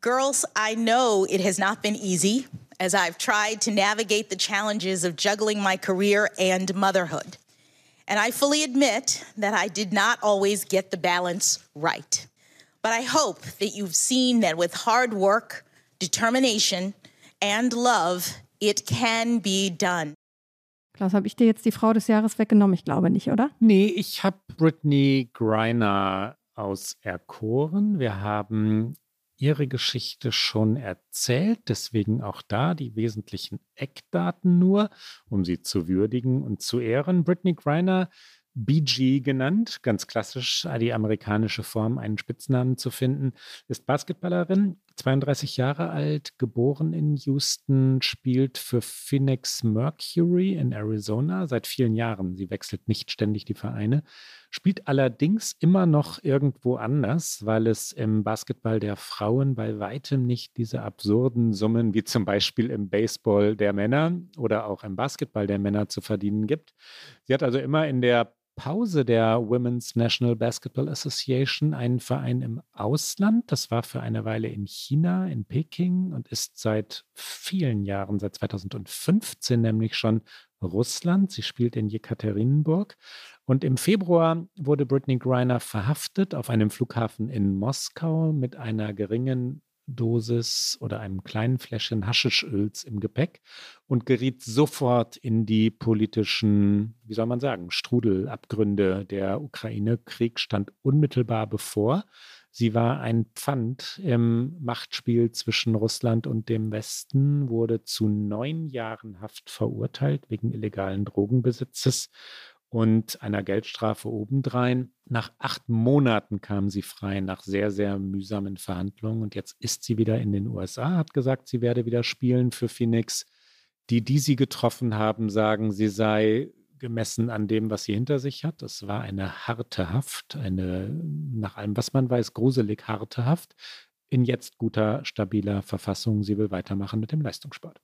Girls, I know it has not been easy as I've tried to navigate the challenges of juggling my career and motherhood. And I fully admit that I did not always get the balance right. But I hope that you've seen that with hard work, determination, and love, it can be done. Klaus, habe ich dir jetzt die Frau des Jahres weggenommen? Ich glaube nicht, oder? Nee, ich habe Brittany Griner auserkoren. Wir haben ihre Geschichte schon erzählt, deswegen auch da die wesentlichen Eckdaten nur, um sie zu würdigen und zu ehren. Brittany Griner BG genannt, ganz klassisch die amerikanische Form, einen Spitznamen zu finden, ist Basketballerin, 32 Jahre alt, geboren in Houston, spielt für Phoenix Mercury in Arizona seit vielen Jahren. Sie wechselt nicht ständig die Vereine, spielt allerdings immer noch irgendwo anders, weil es im Basketball der Frauen bei weitem nicht diese absurden Summen wie zum Beispiel im Baseball der Männer oder auch im Basketball der Männer zu verdienen gibt. Sie hat also immer in der Pause der Women's National Basketball Association einen Verein im Ausland. Das war für eine Weile in China, in Peking und ist seit vielen Jahren, seit 2015 nämlich schon Russland. Sie spielt in Jekaterinburg. Und im Februar wurde Britney Griner verhaftet auf einem Flughafen in Moskau mit einer geringen Dosis oder einem kleinen Fläschchen Haschischöls im Gepäck und geriet sofort in die politischen, wie soll man sagen, Strudelabgründe. Der Ukraine-Krieg stand unmittelbar bevor. Sie war ein Pfand im Machtspiel zwischen Russland und dem Westen, wurde zu neun Jahren Haft verurteilt wegen illegalen Drogenbesitzes und einer Geldstrafe obendrein. Nach acht Monaten kam sie frei nach sehr, sehr mühsamen Verhandlungen und jetzt ist sie wieder in den USA, hat gesagt, sie werde wieder spielen für Phoenix. Die, die sie getroffen haben, sagen, sie sei gemessen an dem, was sie hinter sich hat. Es war eine harte Haft, eine, nach allem, was man weiß, gruselig harte Haft in jetzt guter, stabiler Verfassung. Sie will weitermachen mit dem Leistungssport.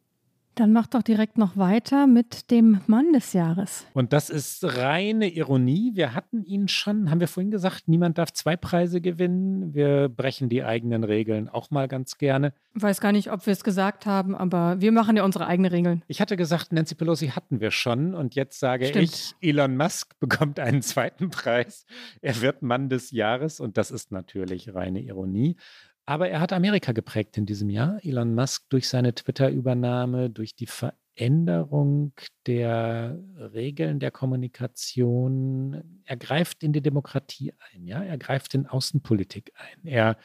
Dann mach doch direkt noch weiter mit dem Mann des Jahres. Und das ist reine Ironie. Wir hatten ihn schon, haben wir vorhin gesagt, niemand darf zwei Preise gewinnen. Wir brechen die eigenen Regeln auch mal ganz gerne. Ich weiß gar nicht, ob wir es gesagt haben, aber wir machen ja unsere eigenen Regeln. Ich hatte gesagt, Nancy Pelosi hatten wir schon. Und jetzt sage Stimmt. ich, Elon Musk bekommt einen zweiten Preis. Er wird Mann des Jahres. Und das ist natürlich reine Ironie. Aber er hat Amerika geprägt in diesem Jahr. Elon Musk durch seine Twitter-Übernahme, durch die Veränderung der Regeln der Kommunikation. Er greift in die Demokratie ein, ja, er greift in Außenpolitik ein. Er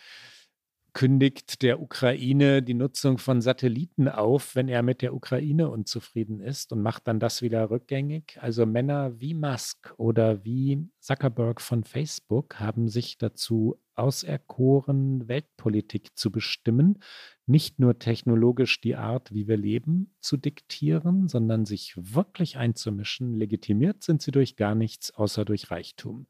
kündigt der Ukraine die Nutzung von Satelliten auf, wenn er mit der Ukraine unzufrieden ist und macht dann das wieder rückgängig. Also Männer wie Musk oder wie Zuckerberg von Facebook haben sich dazu auserkoren, Weltpolitik zu bestimmen, nicht nur technologisch die Art, wie wir leben, zu diktieren, sondern sich wirklich einzumischen. Legitimiert sind sie durch gar nichts außer durch Reichtum.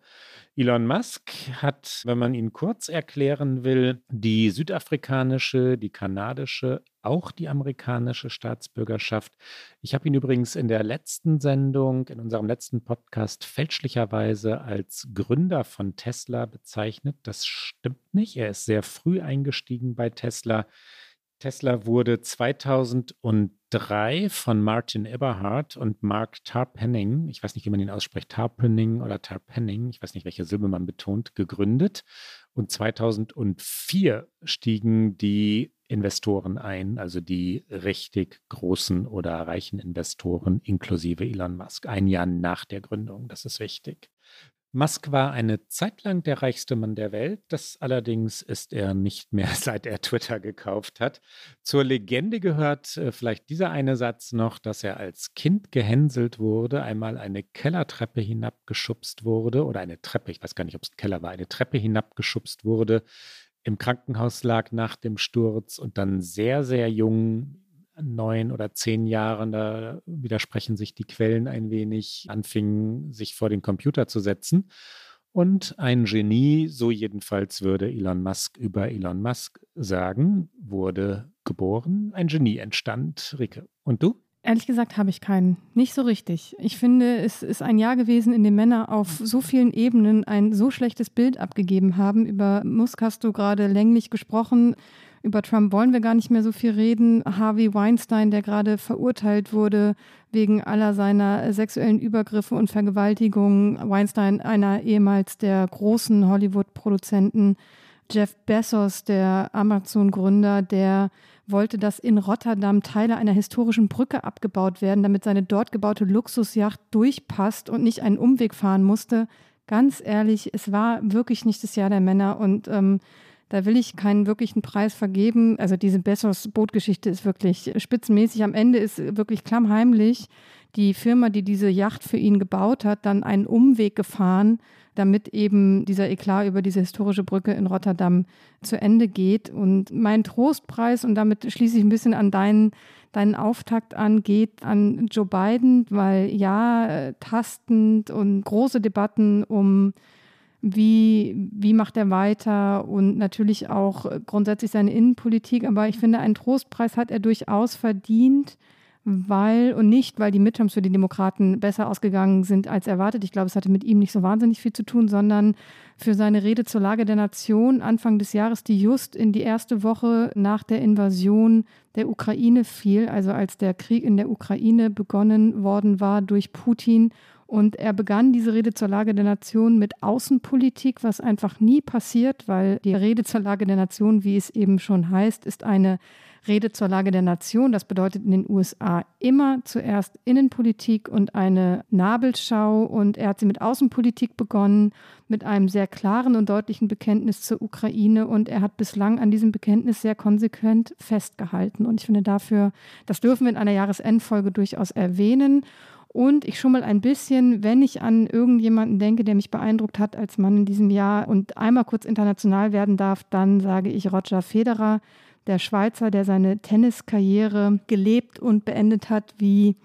Elon Musk hat, wenn man ihn kurz erklären will, die südafrikanische, die kanadische, auch die amerikanische Staatsbürgerschaft. Ich habe ihn übrigens in der letzten Sendung, in unserem letzten Podcast fälschlicherweise als Gründer von Tesla bezeichnet. Das stimmt nicht. Er ist sehr früh eingestiegen bei Tesla. Tesla wurde 2003 von Martin Eberhard und Mark Tarpenning, ich weiß nicht, wie man ihn ausspricht, Tarpenning oder Tarpenning, ich weiß nicht, welche Silbe man betont, gegründet. Und 2004 stiegen die Investoren ein, also die richtig großen oder reichen Investoren inklusive Elon Musk, ein Jahr nach der Gründung. Das ist wichtig. Musk war eine Zeit lang der reichste Mann der Welt. Das allerdings ist er nicht mehr, seit er Twitter gekauft hat. Zur Legende gehört äh, vielleicht dieser eine Satz noch, dass er als Kind gehänselt wurde, einmal eine Kellertreppe hinabgeschubst wurde oder eine Treppe, ich weiß gar nicht, ob es ein Keller war, eine Treppe hinabgeschubst wurde, im Krankenhaus lag nach dem Sturz und dann sehr, sehr jung neun oder zehn Jahren, da widersprechen sich die Quellen ein wenig, anfingen, sich vor den Computer zu setzen. Und ein Genie, so jedenfalls würde Elon Musk über Elon Musk sagen, wurde geboren. Ein Genie entstand. Rike. Und du? Ehrlich gesagt habe ich keinen. Nicht so richtig. Ich finde, es ist ein Jahr gewesen, in dem Männer auf so vielen Ebenen ein so schlechtes Bild abgegeben haben. Über Musk hast du gerade länglich gesprochen. Über Trump wollen wir gar nicht mehr so viel reden. Harvey Weinstein, der gerade verurteilt wurde wegen aller seiner sexuellen Übergriffe und Vergewaltigungen. Weinstein, einer ehemals der großen Hollywood-Produzenten. Jeff Bezos, der Amazon-Gründer, der wollte, dass in Rotterdam Teile einer historischen Brücke abgebaut werden, damit seine dort gebaute Luxusjacht durchpasst und nicht einen Umweg fahren musste. Ganz ehrlich, es war wirklich nicht das Jahr der Männer und ähm, da will ich keinen wirklichen Preis vergeben. Also diese Bessos-Bootgeschichte ist wirklich spitzenmäßig. Am Ende ist wirklich klammheimlich die Firma, die diese Yacht für ihn gebaut hat, dann einen Umweg gefahren, damit eben dieser Eklat über diese historische Brücke in Rotterdam zu Ende geht. Und mein Trostpreis, und damit schließe ich ein bisschen an deinen, deinen Auftakt an, geht an Joe Biden, weil ja, tastend und große Debatten um wie, wie macht er weiter und natürlich auch grundsätzlich seine Innenpolitik. Aber ich finde, einen Trostpreis hat er durchaus verdient, weil und nicht, weil die Midterms für die Demokraten besser ausgegangen sind als erwartet. Ich glaube, es hatte mit ihm nicht so wahnsinnig viel zu tun, sondern für seine Rede zur Lage der Nation Anfang des Jahres, die just in die erste Woche nach der Invasion der Ukraine fiel, also als der Krieg in der Ukraine begonnen worden war durch Putin. Und er begann diese Rede zur Lage der Nation mit Außenpolitik, was einfach nie passiert, weil die Rede zur Lage der Nation, wie es eben schon heißt, ist eine Rede zur Lage der Nation. Das bedeutet in den USA immer zuerst Innenpolitik und eine Nabelschau. Und er hat sie mit Außenpolitik begonnen, mit einem sehr klaren und deutlichen Bekenntnis zur Ukraine. Und er hat bislang an diesem Bekenntnis sehr konsequent festgehalten. Und ich finde dafür, das dürfen wir in einer Jahresendfolge durchaus erwähnen. Und ich schummel ein bisschen, wenn ich an irgendjemanden denke, der mich beeindruckt hat als Mann in diesem Jahr und einmal kurz international werden darf, dann sage ich Roger Federer, der Schweizer, der seine Tenniskarriere gelebt und beendet hat, wie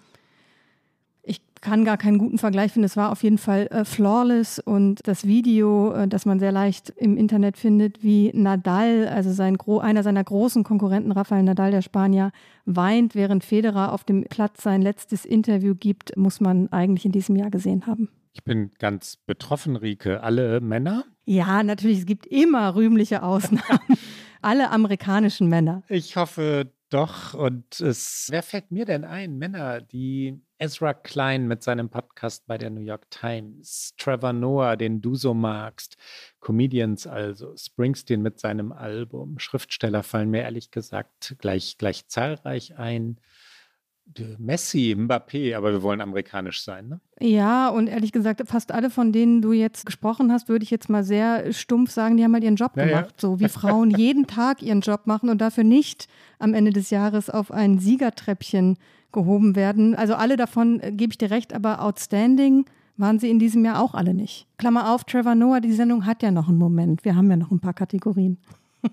kann gar keinen guten Vergleich finden. Es war auf jeden Fall äh, flawless und das Video, äh, das man sehr leicht im Internet findet, wie Nadal, also sein einer seiner großen Konkurrenten, Rafael Nadal, der Spanier, weint, während Federer auf dem Platz sein letztes Interview gibt, muss man eigentlich in diesem Jahr gesehen haben. Ich bin ganz betroffen, Rike. Alle Männer? Ja, natürlich. Es gibt immer rühmliche Ausnahmen. alle amerikanischen Männer. Ich hoffe doch. Und es, wer fällt mir denn ein? Männer, die Ezra Klein mit seinem Podcast bei der New York Times, Trevor Noah, den du so magst, Comedians also, Springsteen mit seinem Album, Schriftsteller fallen mir ehrlich gesagt gleich, gleich zahlreich ein. Messi, Mbappé, aber wir wollen amerikanisch sein, ne? Ja, und ehrlich gesagt, fast alle, von denen du jetzt gesprochen hast, würde ich jetzt mal sehr stumpf sagen, die haben halt ihren Job ja, gemacht. Ja. So wie Frauen jeden Tag ihren Job machen und dafür nicht am Ende des Jahres auf ein Siegertreppchen gehoben werden. Also alle davon äh, gebe ich dir recht, aber outstanding waren sie in diesem Jahr auch alle nicht. Klammer auf, Trevor Noah, die Sendung hat ja noch einen Moment. Wir haben ja noch ein paar Kategorien.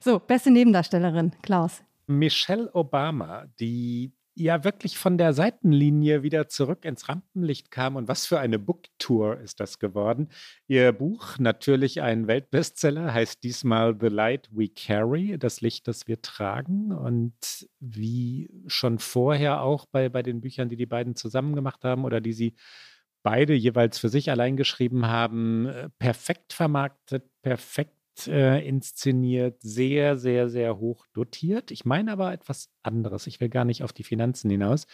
so, beste Nebendarstellerin, Klaus. Michelle Obama, die ja wirklich von der Seitenlinie wieder zurück ins Rampenlicht kam. Und was für eine Booktour ist das geworden? Ihr Buch, natürlich ein Weltbestseller, heißt diesmal The Light We Carry, das Licht, das wir tragen. Und wie schon vorher auch bei, bei den Büchern, die die beiden zusammen gemacht haben oder die sie beide jeweils für sich allein geschrieben haben, äh, perfekt vermarktet, perfekt äh, inszeniert, sehr, sehr, sehr hoch dotiert. Ich meine aber etwas anderes. Ich will gar nicht auf die Finanzen hinaus.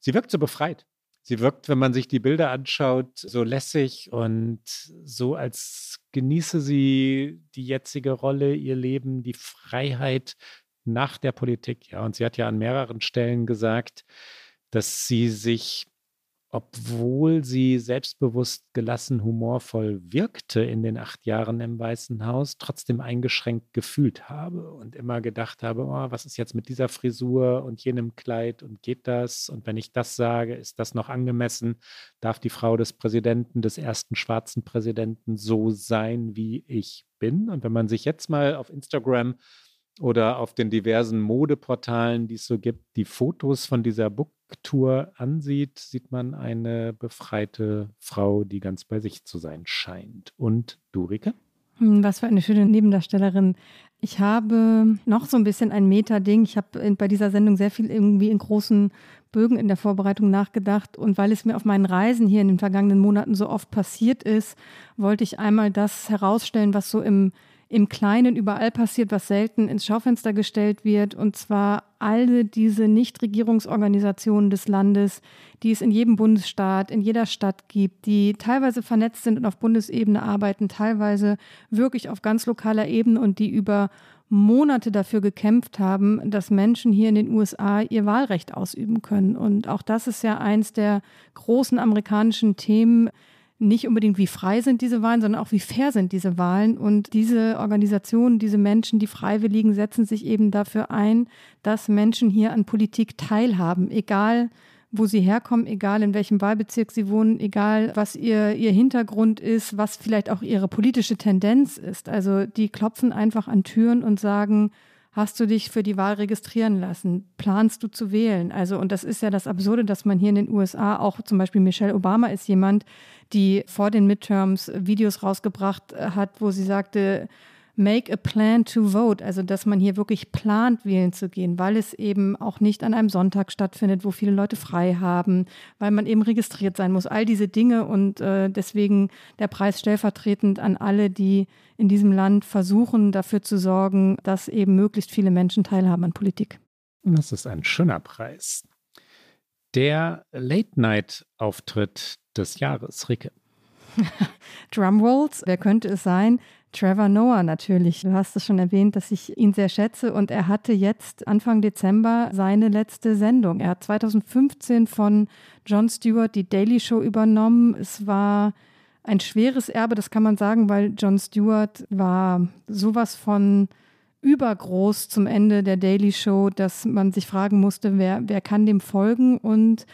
Sie wirkt so befreit. Sie wirkt, wenn man sich die Bilder anschaut, so lässig und so, als genieße sie die jetzige Rolle, ihr Leben, die Freiheit nach der Politik. Ja, und sie hat ja an mehreren Stellen gesagt, dass sie sich obwohl sie selbstbewusst, gelassen, humorvoll wirkte in den acht Jahren im Weißen Haus, trotzdem eingeschränkt gefühlt habe und immer gedacht habe, oh, was ist jetzt mit dieser Frisur und jenem Kleid und geht das? Und wenn ich das sage, ist das noch angemessen? Darf die Frau des Präsidenten, des ersten schwarzen Präsidenten so sein, wie ich bin? Und wenn man sich jetzt mal auf Instagram oder auf den diversen Modeportalen, die es so gibt, die Fotos von dieser Booktour ansieht, sieht man eine befreite Frau, die ganz bei sich zu sein scheint. Und Durike? Hm, was für eine schöne Nebendarstellerin. Ich habe noch so ein bisschen ein Meta-Ding. Ich habe bei dieser Sendung sehr viel irgendwie in großen Bögen in der Vorbereitung nachgedacht. Und weil es mir auf meinen Reisen hier in den vergangenen Monaten so oft passiert ist, wollte ich einmal das herausstellen, was so im im Kleinen überall passiert, was selten ins Schaufenster gestellt wird. Und zwar alle diese Nichtregierungsorganisationen des Landes, die es in jedem Bundesstaat, in jeder Stadt gibt, die teilweise vernetzt sind und auf Bundesebene arbeiten, teilweise wirklich auf ganz lokaler Ebene und die über Monate dafür gekämpft haben, dass Menschen hier in den USA ihr Wahlrecht ausüben können. Und auch das ist ja eins der großen amerikanischen Themen, nicht unbedingt, wie frei sind diese Wahlen, sondern auch, wie fair sind diese Wahlen. Und diese Organisationen, diese Menschen, die Freiwilligen, setzen sich eben dafür ein, dass Menschen hier an Politik teilhaben, egal wo sie herkommen, egal in welchem Wahlbezirk sie wohnen, egal was ihr, ihr Hintergrund ist, was vielleicht auch ihre politische Tendenz ist. Also die klopfen einfach an Türen und sagen, Hast du dich für die Wahl registrieren lassen? Planst du zu wählen? Also, und das ist ja das Absurde, dass man hier in den USA auch zum Beispiel Michelle Obama ist jemand, die vor den Midterms Videos rausgebracht hat, wo sie sagte, make a plan to vote, also dass man hier wirklich plant, wählen zu gehen, weil es eben auch nicht an einem Sonntag stattfindet, wo viele Leute frei haben, weil man eben registriert sein muss, all diese Dinge und äh, deswegen der Preis stellvertretend an alle, die in diesem Land versuchen, dafür zu sorgen, dass eben möglichst viele Menschen teilhaben an Politik. Das ist ein schöner Preis. Der Late-Night-Auftritt des Jahres, Ricke. Drumrolls, wer könnte es sein? Trevor Noah natürlich. Du hast es schon erwähnt, dass ich ihn sehr schätze und er hatte jetzt Anfang Dezember seine letzte Sendung. Er hat 2015 von Jon Stewart die Daily Show übernommen. Es war ein schweres Erbe, das kann man sagen, weil Jon Stewart war sowas von übergroß zum Ende der Daily Show, dass man sich fragen musste, wer, wer kann dem folgen und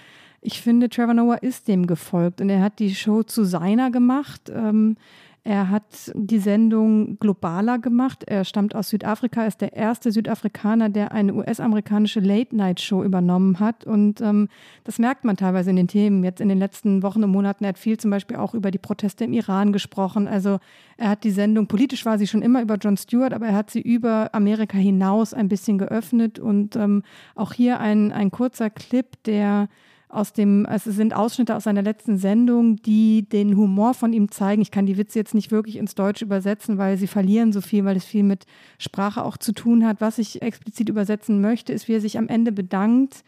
ich finde, Trevor Noah ist dem gefolgt und er hat die Show zu seiner gemacht. Ähm, er hat die Sendung globaler gemacht. Er stammt aus Südafrika, ist der erste Südafrikaner, der eine US-amerikanische Late-Night-Show übernommen hat. Und ähm, das merkt man teilweise in den Themen jetzt in den letzten Wochen und Monaten. Er hat viel zum Beispiel auch über die Proteste im Iran gesprochen. Also er hat die Sendung, politisch war sie schon immer über Jon Stewart, aber er hat sie über Amerika hinaus ein bisschen geöffnet. Und ähm, auch hier ein, ein kurzer Clip, der aus dem, also es sind Ausschnitte aus seiner letzten Sendung, die den Humor von ihm zeigen. Ich kann die Witze jetzt nicht wirklich ins Deutsche übersetzen, weil sie verlieren so viel, weil es viel mit Sprache auch zu tun hat. Was ich explizit übersetzen möchte, ist, wie er sich am Ende bedankt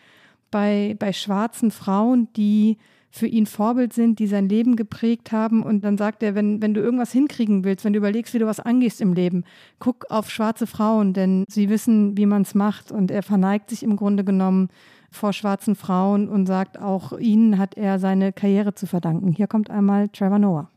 bei, bei schwarzen Frauen, die für ihn Vorbild sind, die sein Leben geprägt haben. Und dann sagt er, wenn, wenn du irgendwas hinkriegen willst, wenn du überlegst, wie du was angehst im Leben, guck auf schwarze Frauen, denn sie wissen, wie man es macht. Und er verneigt sich im Grunde genommen vor schwarzen Frauen und sagt, auch ihnen hat er seine Karriere zu verdanken. Hier kommt einmal Trevor Noah.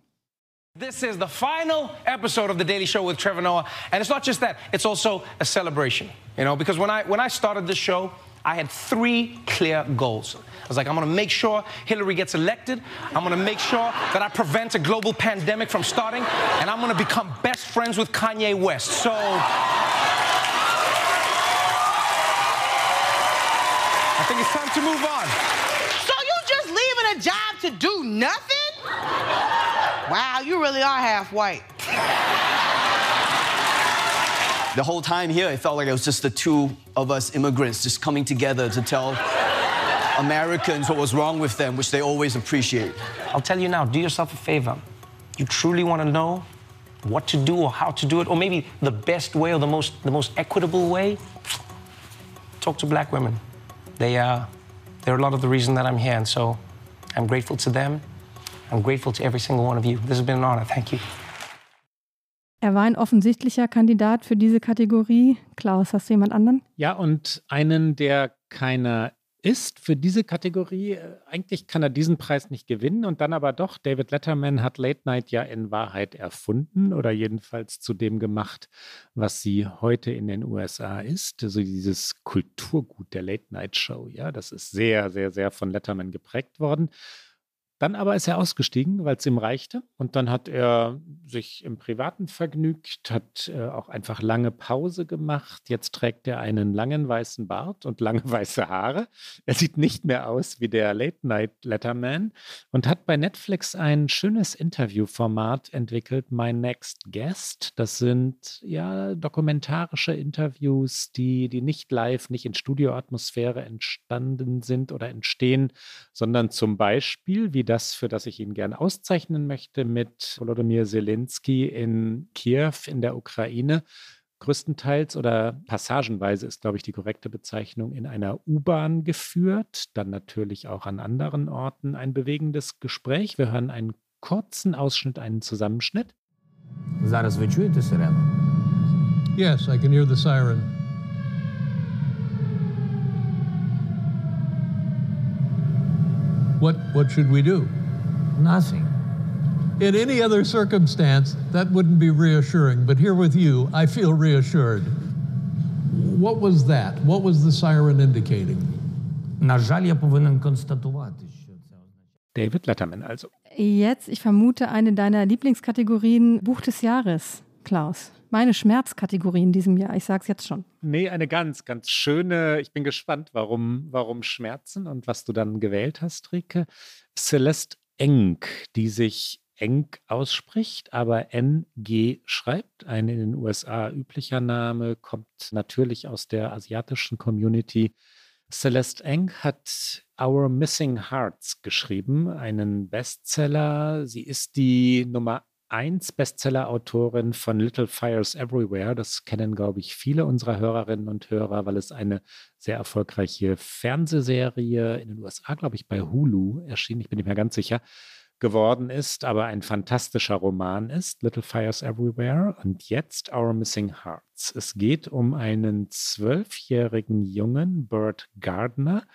This is the final episode of the Daily Show with Trevor Noah, and it's not just that; it's also a celebration. You know, because when I when I started this show, I had three clear goals. I was like, I'm to make sure Hillary gets elected. I'm to make sure that I prevent a global pandemic from starting, and I'm to become best friends with Kanye West. So. Think it's time to move on. So you just leaving a job to do nothing? Wow, you really are half white. The whole time here, it felt like it was just the two of us immigrants just coming together to tell Americans what was wrong with them, which they always appreciate. I'll tell you now, do yourself a favor. You truly want to know what to do or how to do it, or maybe the best way or the most, the most equitable way? Talk to black women. They, uh, they're a lot of the reason that I'm here, and so I'm grateful to them. I'm grateful to every single one of you. This has been an honor. Thank you. Er war ein offensichtlicher Kandidat für diese Kategorie. Klaus, hast du jemand anderen? Ja, und einen, der keiner ist für diese Kategorie. Äh, eigentlich kann er diesen Preis nicht gewinnen und dann aber doch. David Letterman hat Late Night ja in Wahrheit erfunden oder jedenfalls zu dem gemacht, was sie heute in den USA ist. Also dieses Kulturgut der Late Night Show. Ja, das ist sehr, sehr, sehr von Letterman geprägt worden. Dann aber ist er ausgestiegen, weil es ihm reichte. Und dann hat er sich im Privaten vergnügt, hat äh, auch einfach lange Pause gemacht. Jetzt trägt er einen langen weißen Bart und lange weiße Haare. Er sieht nicht mehr aus wie der Late-Night-Letterman und hat bei Netflix ein schönes Interviewformat entwickelt, My Next Guest. Das sind ja dokumentarische Interviews, die, die nicht live, nicht in Studioatmosphäre entstanden sind oder entstehen, sondern zum Beispiel, wie das, für das ich ihn gern auszeichnen möchte, mit Volodymyr Zelensky in Kiew in der Ukraine. Größtenteils oder passagenweise ist, glaube ich, die korrekte Bezeichnung, in einer U-Bahn geführt, dann natürlich auch an anderen Orten ein bewegendes Gespräch. Wir hören einen kurzen Ausschnitt, einen Zusammenschnitt. Зараз ви чуєте сирену? Yes, I can hear the siren. What, what should we do? Nothing. In any other circumstance, that wouldn't be reassuring, but here with you, I feel reassured. What was that? What was the siren indicating? Na żal. David Letterman also. Jetzt, ich vermute, eine deiner Lieblingskategorien, Buch des Jahres, Klaus. Meine Schmerzkategorie in diesem Jahr, ich sage es jetzt schon. Nee, eine ganz, ganz schöne. Ich bin gespannt, warum, warum Schmerzen und was du dann gewählt hast, Rike. Celeste Eng, die sich Eng ausspricht, aber NG schreibt. Ein in den USA üblicher Name, kommt natürlich aus der asiatischen Community. Celeste Eng hat Our Missing Hearts geschrieben, einen Bestseller. Sie ist die Nummer 1 Bestseller-Autorin von Little Fires Everywhere. Das kennen, glaube ich, viele unserer Hörerinnen und Hörer, weil es eine sehr erfolgreiche Fernsehserie in den USA, glaube ich, bei Hulu erschien. Ich bin nicht mehr ganz sicher geworden ist, aber ein fantastischer Roman ist, Little Fires Everywhere. Und jetzt Our Missing Hearts. Es geht um einen zwölfjährigen Jungen, Bert Gardner,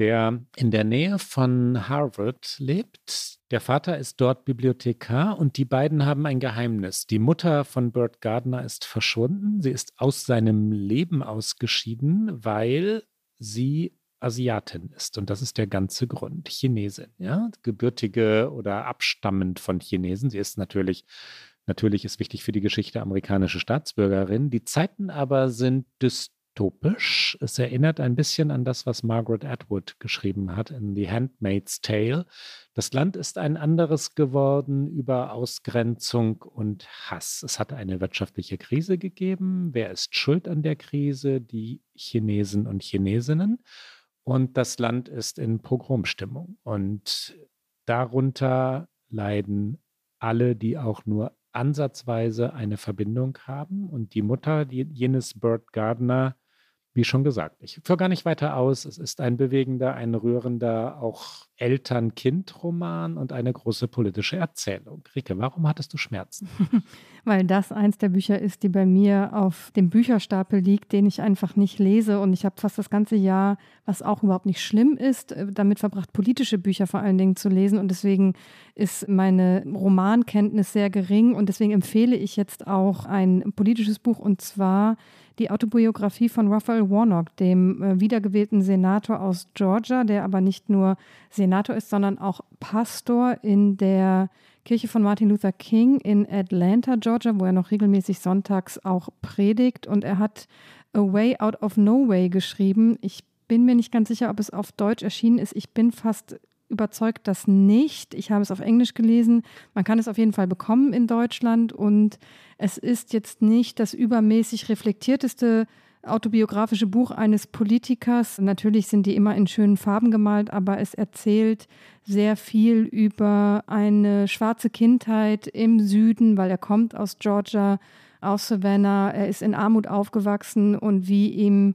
der in der Nähe von Harvard lebt. Der Vater ist dort Bibliothekar und die beiden haben ein Geheimnis. Die Mutter von Bert Gardner ist verschwunden. Sie ist aus seinem Leben ausgeschieden, weil sie Asiatin ist. Und das ist der ganze Grund. Chinesin, ja, gebürtige oder abstammend von Chinesen. Sie ist natürlich, natürlich ist wichtig für die Geschichte amerikanische Staatsbürgerin. Die Zeiten aber sind dystopisch. Es erinnert ein bisschen an das, was Margaret Atwood geschrieben hat in The Handmaid's Tale. Das Land ist ein anderes geworden über Ausgrenzung und Hass. Es hat eine wirtschaftliche Krise gegeben. Wer ist schuld an der Krise? Die Chinesen und Chinesinnen und das Land ist in Pogromstimmung. Und darunter leiden alle, die auch nur ansatzweise eine Verbindung haben. Und die Mutter, die, jenes Bert Gardner, wie schon gesagt, ich führe gar nicht weiter aus. Es ist ein bewegender, ein rührender, auch Eltern-Kind-Roman und eine große politische Erzählung. Rike, warum hattest du Schmerzen? Weil das eins der Bücher ist, die bei mir auf dem Bücherstapel liegt, den ich einfach nicht lese. Und ich habe fast das ganze Jahr, was auch überhaupt nicht schlimm ist, äh, damit verbracht, politische Bücher vor allen Dingen zu lesen. Und deswegen ist meine Romankenntnis sehr gering. Und deswegen empfehle ich jetzt auch ein politisches Buch und zwar die Autobiografie von Raphael Warnock, dem äh, wiedergewählten Senator aus Georgia, der aber nicht nur Senator ist, sondern auch Pastor in der Kirche von Martin Luther King in Atlanta, Georgia, wo er noch regelmäßig sonntags auch predigt. Und er hat A Way Out of No Way geschrieben. Ich bin mir nicht ganz sicher, ob es auf Deutsch erschienen ist. Ich bin fast überzeugt das nicht. Ich habe es auf Englisch gelesen. Man kann es auf jeden Fall bekommen in Deutschland und es ist jetzt nicht das übermäßig reflektierteste autobiografische Buch eines Politikers. Natürlich sind die immer in schönen Farben gemalt, aber es erzählt sehr viel über eine schwarze Kindheit im Süden, weil er kommt aus Georgia, aus Savannah. Er ist in Armut aufgewachsen und wie ihm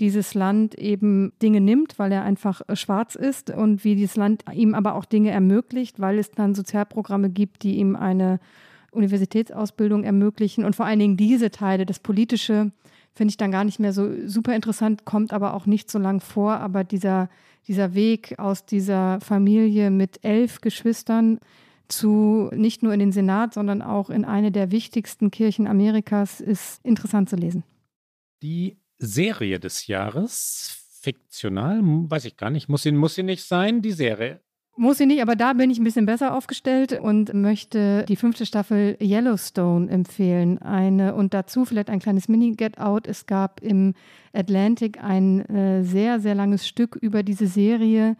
dieses Land eben Dinge nimmt, weil er einfach äh, schwarz ist und wie dieses Land ihm aber auch Dinge ermöglicht, weil es dann Sozialprogramme gibt, die ihm eine Universitätsausbildung ermöglichen und vor allen Dingen diese Teile, das Politische, finde ich dann gar nicht mehr so super interessant, kommt aber auch nicht so lang vor, aber dieser, dieser Weg aus dieser Familie mit elf Geschwistern zu nicht nur in den Senat, sondern auch in eine der wichtigsten Kirchen Amerikas ist interessant zu lesen. Die Serie des Jahres. Fiktional, weiß ich gar nicht. Muss sie, muss sie nicht sein, die Serie. Muss sie nicht, aber da bin ich ein bisschen besser aufgestellt und möchte die fünfte Staffel Yellowstone empfehlen. Eine und dazu vielleicht ein kleines Mini-Get-Out. Es gab im Atlantic ein äh, sehr, sehr langes Stück über diese Serie,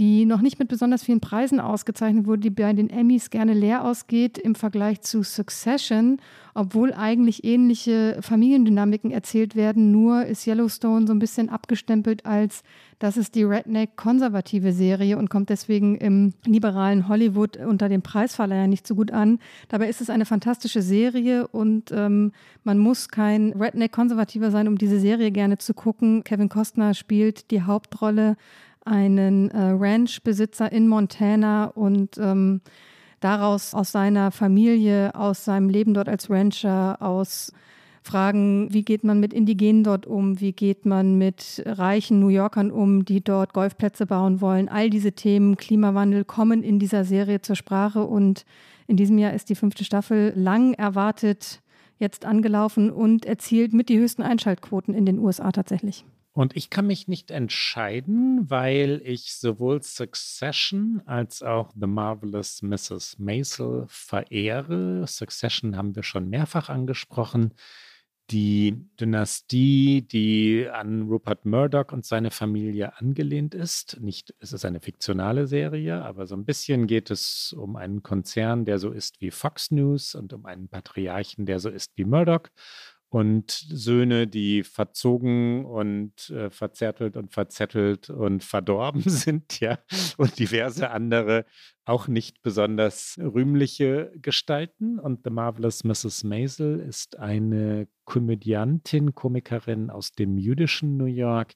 die noch nicht mit besonders vielen Preisen ausgezeichnet wurde, die bei den Emmys gerne leer ausgeht im Vergleich zu Succession, obwohl eigentlich ähnliche Familiendynamiken erzählt werden. Nur ist Yellowstone so ein bisschen abgestempelt als das ist die Redneck-konservative Serie und kommt deswegen im liberalen Hollywood unter dem Preisverleiher nicht so gut an. Dabei ist es eine fantastische Serie und ähm, man muss kein Redneck-Konservativer sein, um diese Serie gerne zu gucken. Kevin Costner spielt die Hauptrolle einen äh, Ranchbesitzer in Montana und ähm, daraus aus seiner Familie, aus seinem Leben dort als Rancher, aus Fragen, wie geht man mit Indigenen dort um, wie geht man mit reichen New Yorkern um, die dort Golfplätze bauen wollen. All diese Themen, Klimawandel, kommen in dieser Serie zur Sprache und in diesem Jahr ist die fünfte Staffel lang erwartet jetzt angelaufen und erzielt mit die höchsten Einschaltquoten in den USA tatsächlich. Und ich kann mich nicht entscheiden, weil ich sowohl Succession als auch The Marvelous Mrs. Maisel verehre. Succession haben wir schon mehrfach angesprochen. die Dynastie, die an Rupert Murdoch und seine Familie angelehnt ist. Nicht, es ist eine fiktionale Serie, aber so ein bisschen geht es um einen Konzern, der so ist wie Fox News und um einen Patriarchen, der so ist wie Murdoch und Söhne, die verzogen und äh, verzärtelt und verzettelt und verdorben sind, ja, und diverse andere auch nicht besonders rühmliche Gestalten. Und The Marvelous Mrs. Maisel ist eine Komödiantin, Komikerin aus dem jüdischen New York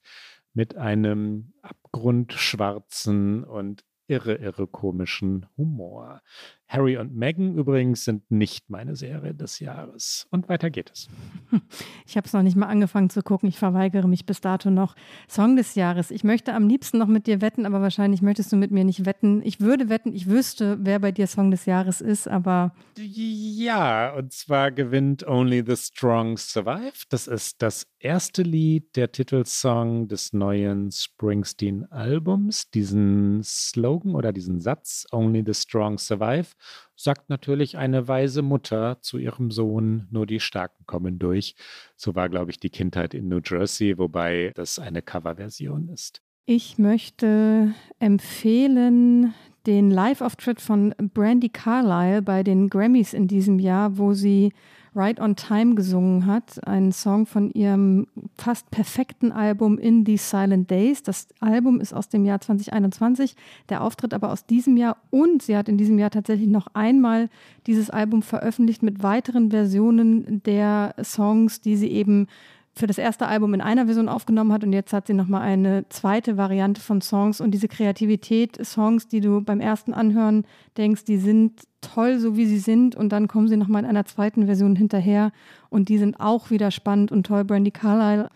mit einem abgrundschwarzen und irre, irre komischen Humor. Harry und Meghan übrigens sind nicht meine Serie des Jahres. Und weiter geht es. Ich habe es noch nicht mal angefangen zu gucken. Ich verweigere mich bis dato noch. Song des Jahres. Ich möchte am liebsten noch mit dir wetten, aber wahrscheinlich möchtest du mit mir nicht wetten. Ich würde wetten, ich wüsste, wer bei dir Song des Jahres ist, aber. Ja, und zwar gewinnt Only the Strong Survive. Das ist das erste Lied, der Titelsong des neuen Springsteen-Albums. Diesen Slogan oder diesen Satz, Only the Strong Survive sagt natürlich eine weise Mutter zu ihrem Sohn, nur die Starken kommen durch. So war, glaube ich, die Kindheit in New Jersey, wobei das eine Coverversion ist. Ich möchte empfehlen den Live-Auftritt von Brandy Carlile bei den Grammys in diesem Jahr, wo sie Right on Time gesungen hat, einen Song von ihrem fast perfekten Album In These Silent Days. Das Album ist aus dem Jahr 2021, der Auftritt aber aus diesem Jahr und sie hat in diesem Jahr tatsächlich noch einmal dieses Album veröffentlicht mit weiteren Versionen der Songs, die sie eben für das erste Album in einer Version aufgenommen hat und jetzt hat sie nochmal eine zweite Variante von Songs und diese Kreativität, Songs, die du beim ersten Anhören denkst, die sind toll, so wie sie sind und dann kommen sie nochmal in einer zweiten Version hinterher und die sind auch wieder spannend und toll. Brandy Carlile,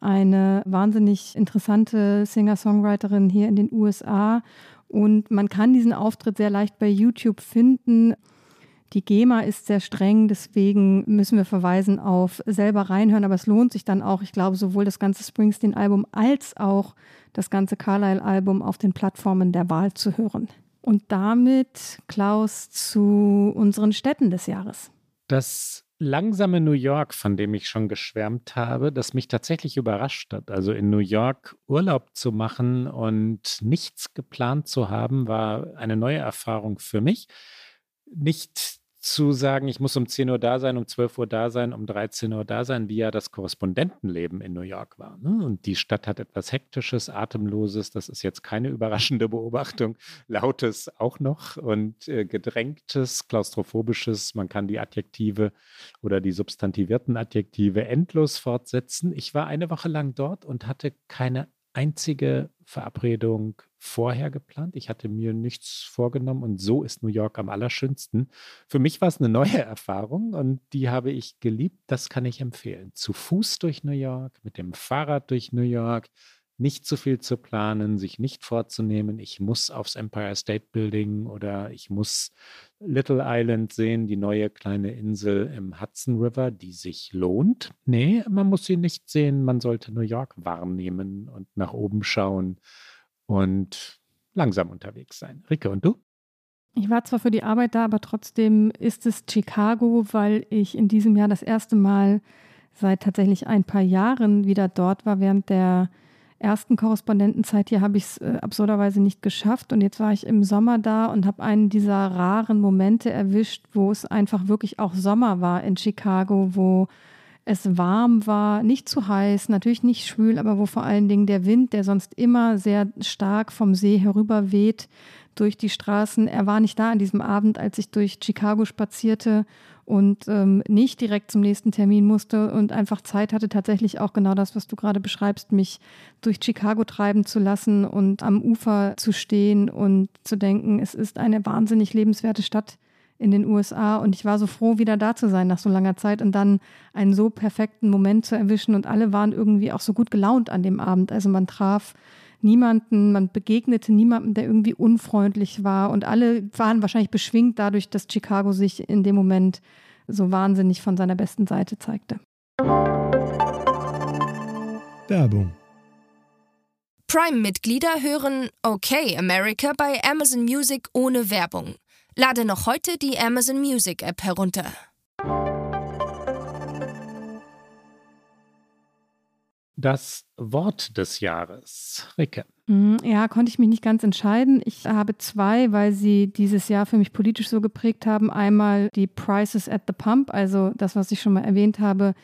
eine wahnsinnig interessante Singer-Songwriterin hier in den USA und man kann diesen Auftritt sehr leicht bei YouTube finden. Die GEMA ist sehr streng, deswegen müssen wir verweisen auf selber reinhören, aber es lohnt sich dann auch, ich glaube, sowohl das ganze Springsteen-Album als auch das ganze Carlyle-Album auf den Plattformen der Wahl zu hören. Und damit, Klaus, zu unseren Städten des Jahres. Das langsame New York, von dem ich schon geschwärmt habe, das mich tatsächlich überrascht hat. Also in New York Urlaub zu machen und nichts geplant zu haben, war eine neue Erfahrung für mich. Nicht zu sagen, ich muss um 10 Uhr da sein, um 12 Uhr da sein, um 13 Uhr da sein, wie ja das Korrespondentenleben in New York war. Ne? Und die Stadt hat etwas Hektisches, Atemloses, das ist jetzt keine überraschende Beobachtung, Lautes auch noch und äh, Gedrängtes, Klaustrophobisches, man kann die Adjektive oder die substantivierten Adjektive endlos fortsetzen. Ich war eine Woche lang dort und hatte keine einzige Verabredung vorher geplant. Ich hatte mir nichts vorgenommen und so ist New York am allerschönsten. Für mich war es eine neue Erfahrung und die habe ich geliebt. Das kann ich empfehlen. Zu Fuß durch New York, mit dem Fahrrad durch New York, nicht zu viel zu planen, sich nicht vorzunehmen, ich muss aufs Empire State Building oder ich muss Little Island sehen, die neue kleine Insel im Hudson River, die sich lohnt. Nee, man muss sie nicht sehen, man sollte New York wahrnehmen und nach oben schauen und langsam unterwegs sein. Rike, und du? Ich war zwar für die Arbeit da, aber trotzdem ist es Chicago, weil ich in diesem Jahr das erste Mal seit tatsächlich ein paar Jahren wieder dort war. Während der ersten Korrespondentenzeit hier habe ich es äh, absurderweise nicht geschafft. Und jetzt war ich im Sommer da und habe einen dieser raren Momente erwischt, wo es einfach wirklich auch Sommer war in Chicago, wo es warm war, nicht zu heiß, natürlich nicht schwül, aber wo vor allen Dingen der Wind, der sonst immer sehr stark vom See herüber weht, durch die Straßen. Er war nicht da an diesem Abend, als ich durch Chicago spazierte und ähm, nicht direkt zum nächsten Termin musste und einfach Zeit hatte, tatsächlich auch genau das, was du gerade beschreibst, mich durch Chicago treiben zu lassen und am Ufer zu stehen und zu denken, es ist eine wahnsinnig lebenswerte Stadt in den USA und ich war so froh, wieder da zu sein nach so langer Zeit und dann einen so perfekten Moment zu erwischen und alle waren irgendwie auch so gut gelaunt an dem Abend. Also man traf niemanden, man begegnete niemandem, der irgendwie unfreundlich war und alle waren wahrscheinlich beschwingt dadurch, dass Chicago sich in dem Moment so wahnsinnig von seiner besten Seite zeigte. Werbung Prime-Mitglieder hören Okay America bei Amazon Music ohne Werbung. Lade noch heute die Amazon Music App herunter. Das Wort des Jahres. Ricke. Mm, ja, konnte ich mich nicht ganz entscheiden. Ich habe zwei, weil sie dieses Jahr für mich politisch so geprägt haben. Einmal die Prices at the Pump, also das, was ich schon mal erwähnt habe,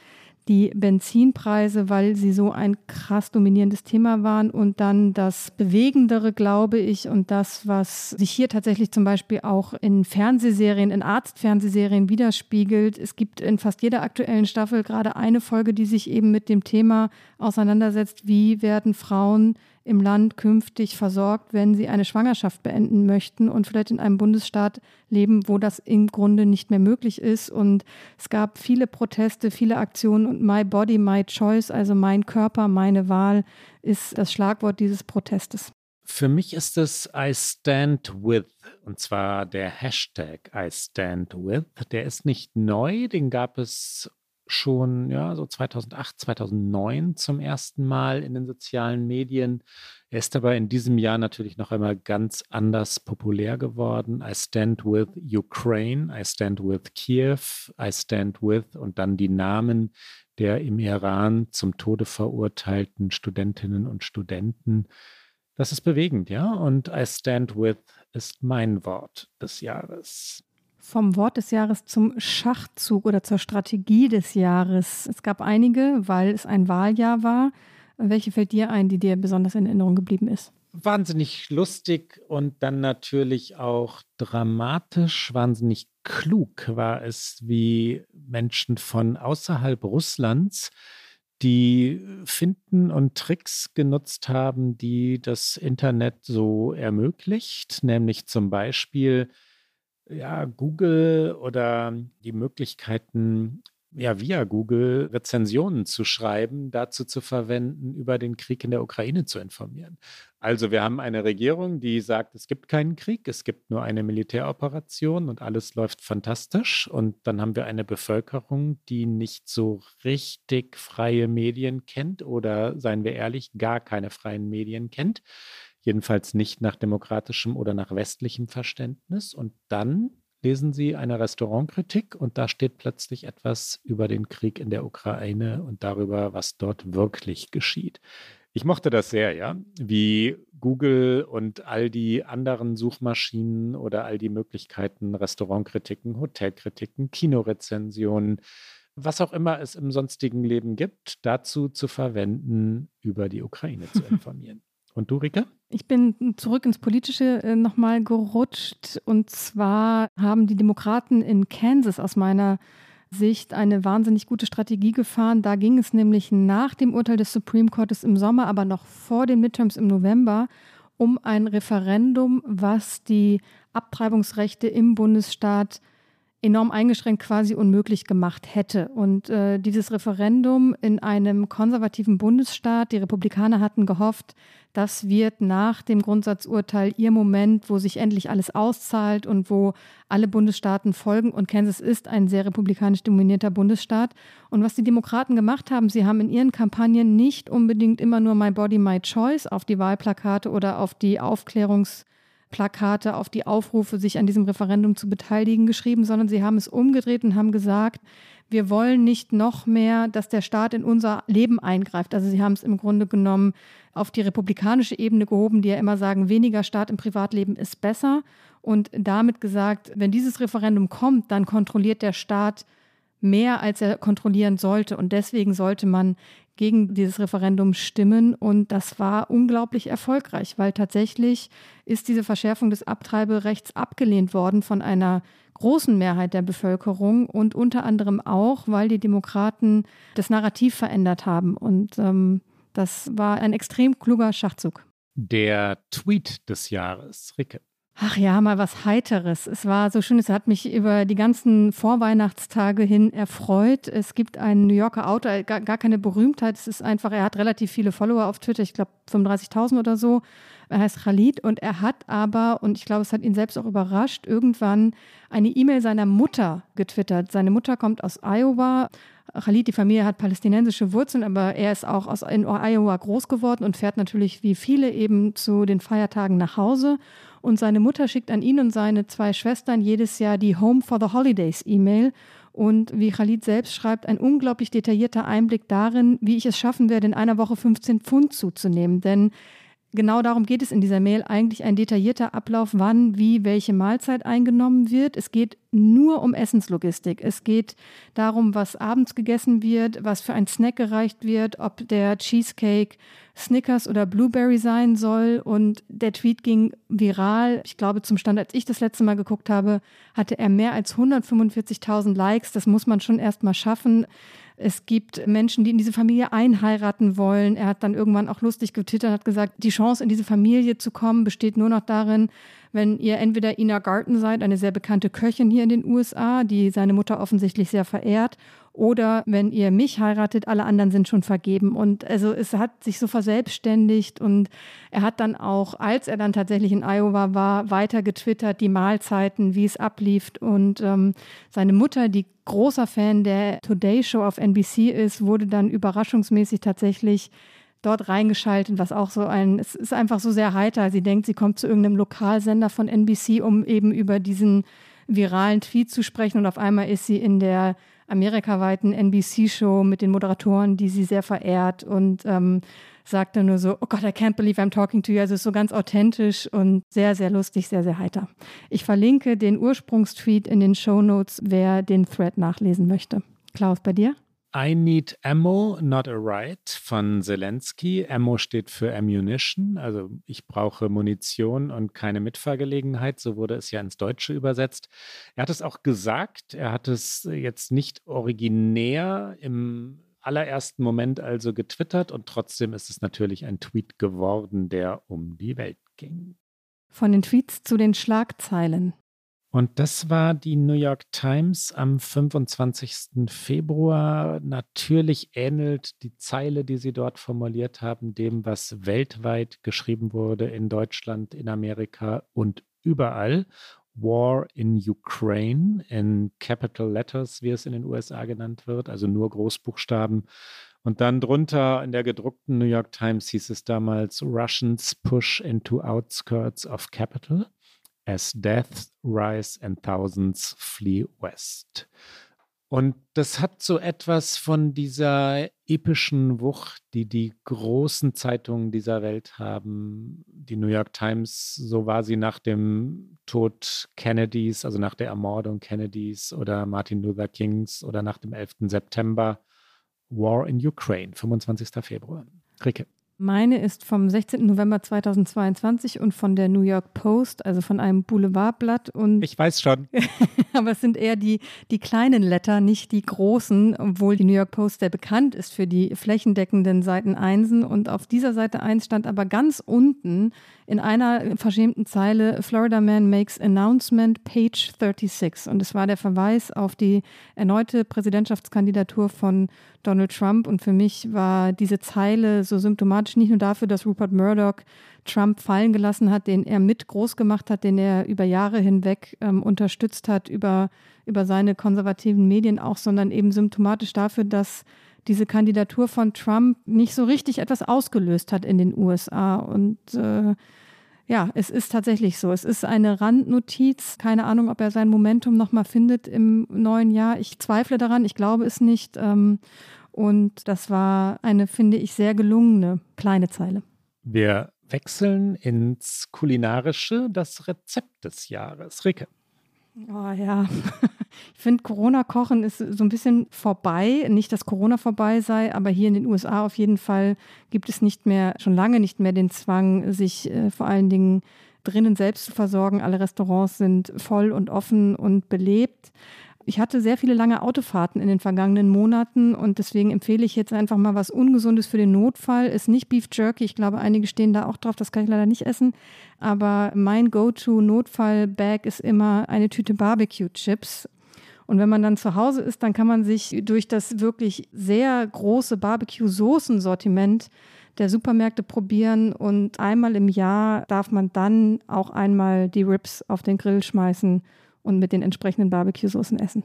die Benzinpreise, weil sie so ein krass dominierendes Thema waren und dann das Bewegendere, glaube ich, und das, was sich hier tatsächlich zum Beispiel auch in Fernsehserien, in Arztfernsehserien widerspiegelt. Es gibt in fast jeder aktuellen Staffel gerade eine Folge, die sich eben mit dem Thema auseinandersetzt, wie werden Frauen im Land künftig versorgt, wenn sie eine Schwangerschaft beenden möchten und vielleicht in einem Bundesstaat leben, wo das im Grunde nicht mehr möglich ist. Und es gab viele Proteste, viele Aktionen und My Body, My Choice, also mein Körper, meine Wahl, ist das Schlagwort dieses Protestes. Für mich ist es I stand with und zwar der Hashtag I stand with. Der ist nicht neu, den gab es schon, ja, so 2008, 2009 zum ersten Mal in den sozialen Medien. Er ist aber in diesem Jahr natürlich noch einmal ganz anders populär geworden. I stand with Ukraine, I stand with Kiev, I stand with und dann die Namen der im Iran zum Tode verurteilten Studentinnen und Studenten. Das ist bewegend, ja. Und I stand with ist mein Wort des Jahres vom Wort des Jahres zum Schachzug oder zur Strategie des Jahres. Es gab einige, weil es ein Wahljahr war. Welche fällt dir ein, die dir besonders in Erinnerung geblieben ist? Wahnsinnig lustig und dann natürlich auch dramatisch, wahnsinnig klug war es, wie Menschen von außerhalb Russlands die Finden und Tricks genutzt haben, die das Internet so ermöglicht, nämlich zum Beispiel ja, Google oder die Möglichkeiten, ja, via Google Rezensionen zu schreiben, dazu zu verwenden, über den Krieg in der Ukraine zu informieren. Also wir haben eine Regierung, die sagt, es gibt keinen Krieg, es gibt nur eine Militäroperation und alles läuft fantastisch. Und dann haben wir eine Bevölkerung, die nicht so richtig freie Medien kennt oder, seien wir ehrlich, gar keine freien Medien kennt jedenfalls nicht nach demokratischem oder nach westlichem Verständnis. Und dann lesen Sie eine Restaurantkritik und da steht plötzlich etwas über den Krieg in der Ukraine und darüber, was dort wirklich geschieht. Ich mochte das sehr, ja, wie Google und all die anderen Suchmaschinen oder all die Möglichkeiten, Restaurantkritiken, Hotelkritiken, Kinorezensionen, was auch immer es im sonstigen Leben gibt, dazu zu verwenden, über die Ukraine zu informieren. Und du, Rika? Ich bin zurück ins Politische äh, nochmal gerutscht. Und zwar haben die Demokraten in Kansas aus meiner Sicht eine wahnsinnig gute Strategie gefahren. Da ging es nämlich nach dem Urteil des Supreme Courtes im Sommer, aber noch vor den Midterms im November, um ein Referendum, was die Abtreibungsrechte im Bundesstaat enorm eingeschränkt quasi unmöglich gemacht hätte. Und äh, dieses Referendum in einem konservativen Bundesstaat, die Republikaner hatten gehofft, das wird nach dem Grundsatzurteil ihr Moment, wo sich endlich alles auszahlt und wo alle Bundesstaaten folgen. Und Kansas ist ein sehr republikanisch dominierter Bundesstaat. Und was die Demokraten gemacht haben, sie haben in ihren Kampagnen nicht unbedingt immer nur My Body, My Choice auf die Wahlplakate oder auf die Aufklärungs- Plakate auf die Aufrufe, sich an diesem Referendum zu beteiligen, geschrieben, sondern sie haben es umgedreht und haben gesagt, wir wollen nicht noch mehr, dass der Staat in unser Leben eingreift. Also sie haben es im Grunde genommen auf die republikanische Ebene gehoben, die ja immer sagen, weniger Staat im Privatleben ist besser. Und damit gesagt, wenn dieses Referendum kommt, dann kontrolliert der Staat mehr, als er kontrollieren sollte. Und deswegen sollte man gegen dieses Referendum stimmen. Und das war unglaublich erfolgreich, weil tatsächlich ist diese Verschärfung des Abtreiberechts abgelehnt worden von einer großen Mehrheit der Bevölkerung und unter anderem auch, weil die Demokraten das Narrativ verändert haben. Und ähm, das war ein extrem kluger Schachzug. Der Tweet des Jahres, Ricke. Ach ja, mal was Heiteres. Es war so schön, es hat mich über die ganzen Vorweihnachtstage hin erfreut. Es gibt einen New Yorker Autor, gar, gar keine Berühmtheit. Es ist einfach, er hat relativ viele Follower auf Twitter, ich glaube 35.000 oder so. Er heißt Khalid und er hat aber, und ich glaube, es hat ihn selbst auch überrascht, irgendwann eine E-Mail seiner Mutter getwittert. Seine Mutter kommt aus Iowa. Khalid, die Familie hat palästinensische Wurzeln, aber er ist auch aus, in Iowa groß geworden und fährt natürlich wie viele eben zu den Feiertagen nach Hause. Und seine Mutter schickt an ihn und seine zwei Schwestern jedes Jahr die Home for the Holidays E-Mail. Und wie Khalid selbst schreibt, ein unglaublich detaillierter Einblick darin, wie ich es schaffen werde, in einer Woche 15 Pfund zuzunehmen. Denn genau darum geht es in dieser Mail eigentlich ein detaillierter Ablauf, wann, wie, welche Mahlzeit eingenommen wird. Es geht nur um Essenslogistik. Es geht darum, was abends gegessen wird, was für ein Snack gereicht wird, ob der Cheesecake Snickers oder Blueberry sein soll. Und der Tweet ging viral. Ich glaube, zum Stand, als ich das letzte Mal geguckt habe, hatte er mehr als 145.000 Likes. Das muss man schon erst mal schaffen. Es gibt Menschen, die in diese Familie einheiraten wollen. Er hat dann irgendwann auch lustig getwittert, hat gesagt, die Chance in diese Familie zu kommen besteht nur noch darin, wenn ihr entweder Ina Garten seid, eine sehr bekannte Köchin hier in den USA, die seine Mutter offensichtlich sehr verehrt, oder wenn ihr mich heiratet, alle anderen sind schon vergeben. Und also es hat sich so verselbstständigt und er hat dann auch, als er dann tatsächlich in Iowa war, weiter getwittert, die Mahlzeiten, wie es ablief. Und ähm, seine Mutter, die großer Fan der Today Show auf NBC ist, wurde dann überraschungsmäßig tatsächlich dort reingeschaltet, was auch so ein, es ist einfach so sehr heiter. Sie denkt, sie kommt zu irgendeinem Lokalsender von NBC, um eben über diesen viralen Tweet zu sprechen und auf einmal ist sie in der amerikaweiten NBC-Show mit den Moderatoren, die sie sehr verehrt und ähm, sagt dann nur so, oh Gott, I can't believe I'm talking to you. Also ist so ganz authentisch und sehr, sehr lustig, sehr, sehr heiter. Ich verlinke den Ursprungstweet in den Show Notes, wer den Thread nachlesen möchte. Klaus, bei dir? I Need Ammo, Not a Right von Zelensky. Ammo steht für Ammunition, also ich brauche Munition und keine Mitfahrgelegenheit. So wurde es ja ins Deutsche übersetzt. Er hat es auch gesagt, er hat es jetzt nicht originär im allerersten Moment also getwittert und trotzdem ist es natürlich ein Tweet geworden, der um die Welt ging. Von den Tweets zu den Schlagzeilen. Und das war die New York Times am 25. Februar. Natürlich ähnelt die Zeile, die sie dort formuliert haben, dem, was weltweit geschrieben wurde in Deutschland, in Amerika und überall. War in Ukraine in Capital Letters, wie es in den USA genannt wird, also nur Großbuchstaben. Und dann drunter in der gedruckten New York Times hieß es damals Russians push into outskirts of capital as deaths rise and thousands flee west. Und das hat so etwas von dieser epischen Wucht, die die großen Zeitungen dieser Welt haben. Die New York Times, so war sie nach dem Tod Kennedys, also nach der Ermordung Kennedys oder Martin Luther Kings oder nach dem 11. September. War in Ukraine, 25. Februar. Ricke. Meine ist vom 16. November 2022 und von der New York Post, also von einem Boulevardblatt. Und ich weiß schon. aber es sind eher die, die kleinen Letter, nicht die großen, obwohl die New York Post sehr bekannt ist für die flächendeckenden Seiten Einsen. Und auf dieser Seite 1 stand aber ganz unten in einer verschämten Zeile Florida Man makes announcement, page 36. Und es war der Verweis auf die erneute Präsidentschaftskandidatur von Donald Trump. Und für mich war diese Zeile so symptomatisch nicht nur dafür, dass Rupert Murdoch Trump fallen gelassen hat, den er mit groß gemacht hat, den er über Jahre hinweg ähm, unterstützt hat, über, über seine konservativen Medien auch, sondern eben symptomatisch dafür, dass diese Kandidatur von Trump nicht so richtig etwas ausgelöst hat in den USA. Und äh, ja, es ist tatsächlich so. Es ist eine Randnotiz. Keine Ahnung, ob er sein Momentum nochmal findet im neuen Jahr. Ich zweifle daran. Ich glaube es nicht. Ähm, und das war eine, finde ich, sehr gelungene kleine Zeile. Wir wechseln ins Kulinarische, das Rezept des Jahres. Ricke. Oh ja, ich finde, Corona-Kochen ist so ein bisschen vorbei. Nicht, dass Corona vorbei sei, aber hier in den USA auf jeden Fall gibt es nicht mehr, schon lange nicht mehr den Zwang, sich äh, vor allen Dingen drinnen selbst zu versorgen. Alle Restaurants sind voll und offen und belebt. Ich hatte sehr viele lange Autofahrten in den vergangenen Monaten und deswegen empfehle ich jetzt einfach mal was Ungesundes für den Notfall. Ist nicht Beef Jerky. Ich glaube, einige stehen da auch drauf. Das kann ich leider nicht essen. Aber mein Go-To-Notfall-Bag ist immer eine Tüte Barbecue-Chips. Und wenn man dann zu Hause ist, dann kann man sich durch das wirklich sehr große Barbecue-Soßen-Sortiment der Supermärkte probieren und einmal im Jahr darf man dann auch einmal die Ribs auf den Grill schmeißen und mit den entsprechenden Barbecue-Soßen essen.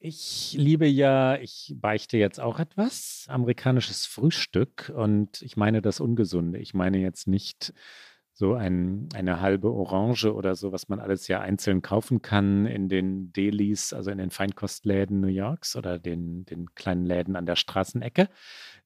Ich liebe ja, ich beichte jetzt auch etwas, amerikanisches Frühstück und ich meine das Ungesunde. Ich meine jetzt nicht so ein, eine halbe Orange oder so, was man alles ja einzeln kaufen kann in den Delis, also in den Feinkostläden New Yorks oder den, den kleinen Läden an der Straßenecke.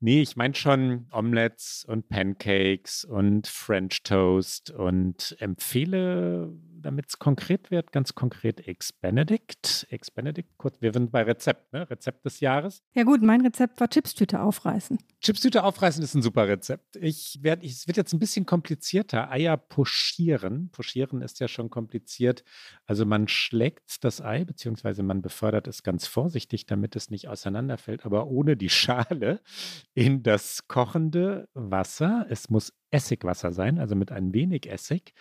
Nee, ich meine schon Omelettes und Pancakes und French Toast und empfehle damit es konkret wird, ganz konkret Eggs Benedict. Eggs Benedict, kurz, wir sind bei Rezept, ne? Rezept des Jahres. Ja gut, mein Rezept war Chipstüte aufreißen. Chipstüte aufreißen ist ein super Rezept. Ich werde, es wird jetzt ein bisschen komplizierter. Eier pochieren. Pochieren ist ja schon kompliziert. Also man schlägt das Ei, beziehungsweise man befördert es ganz vorsichtig, damit es nicht auseinanderfällt, aber ohne die Schale in das kochende Wasser. Es muss Essigwasser sein, also mit ein wenig Essig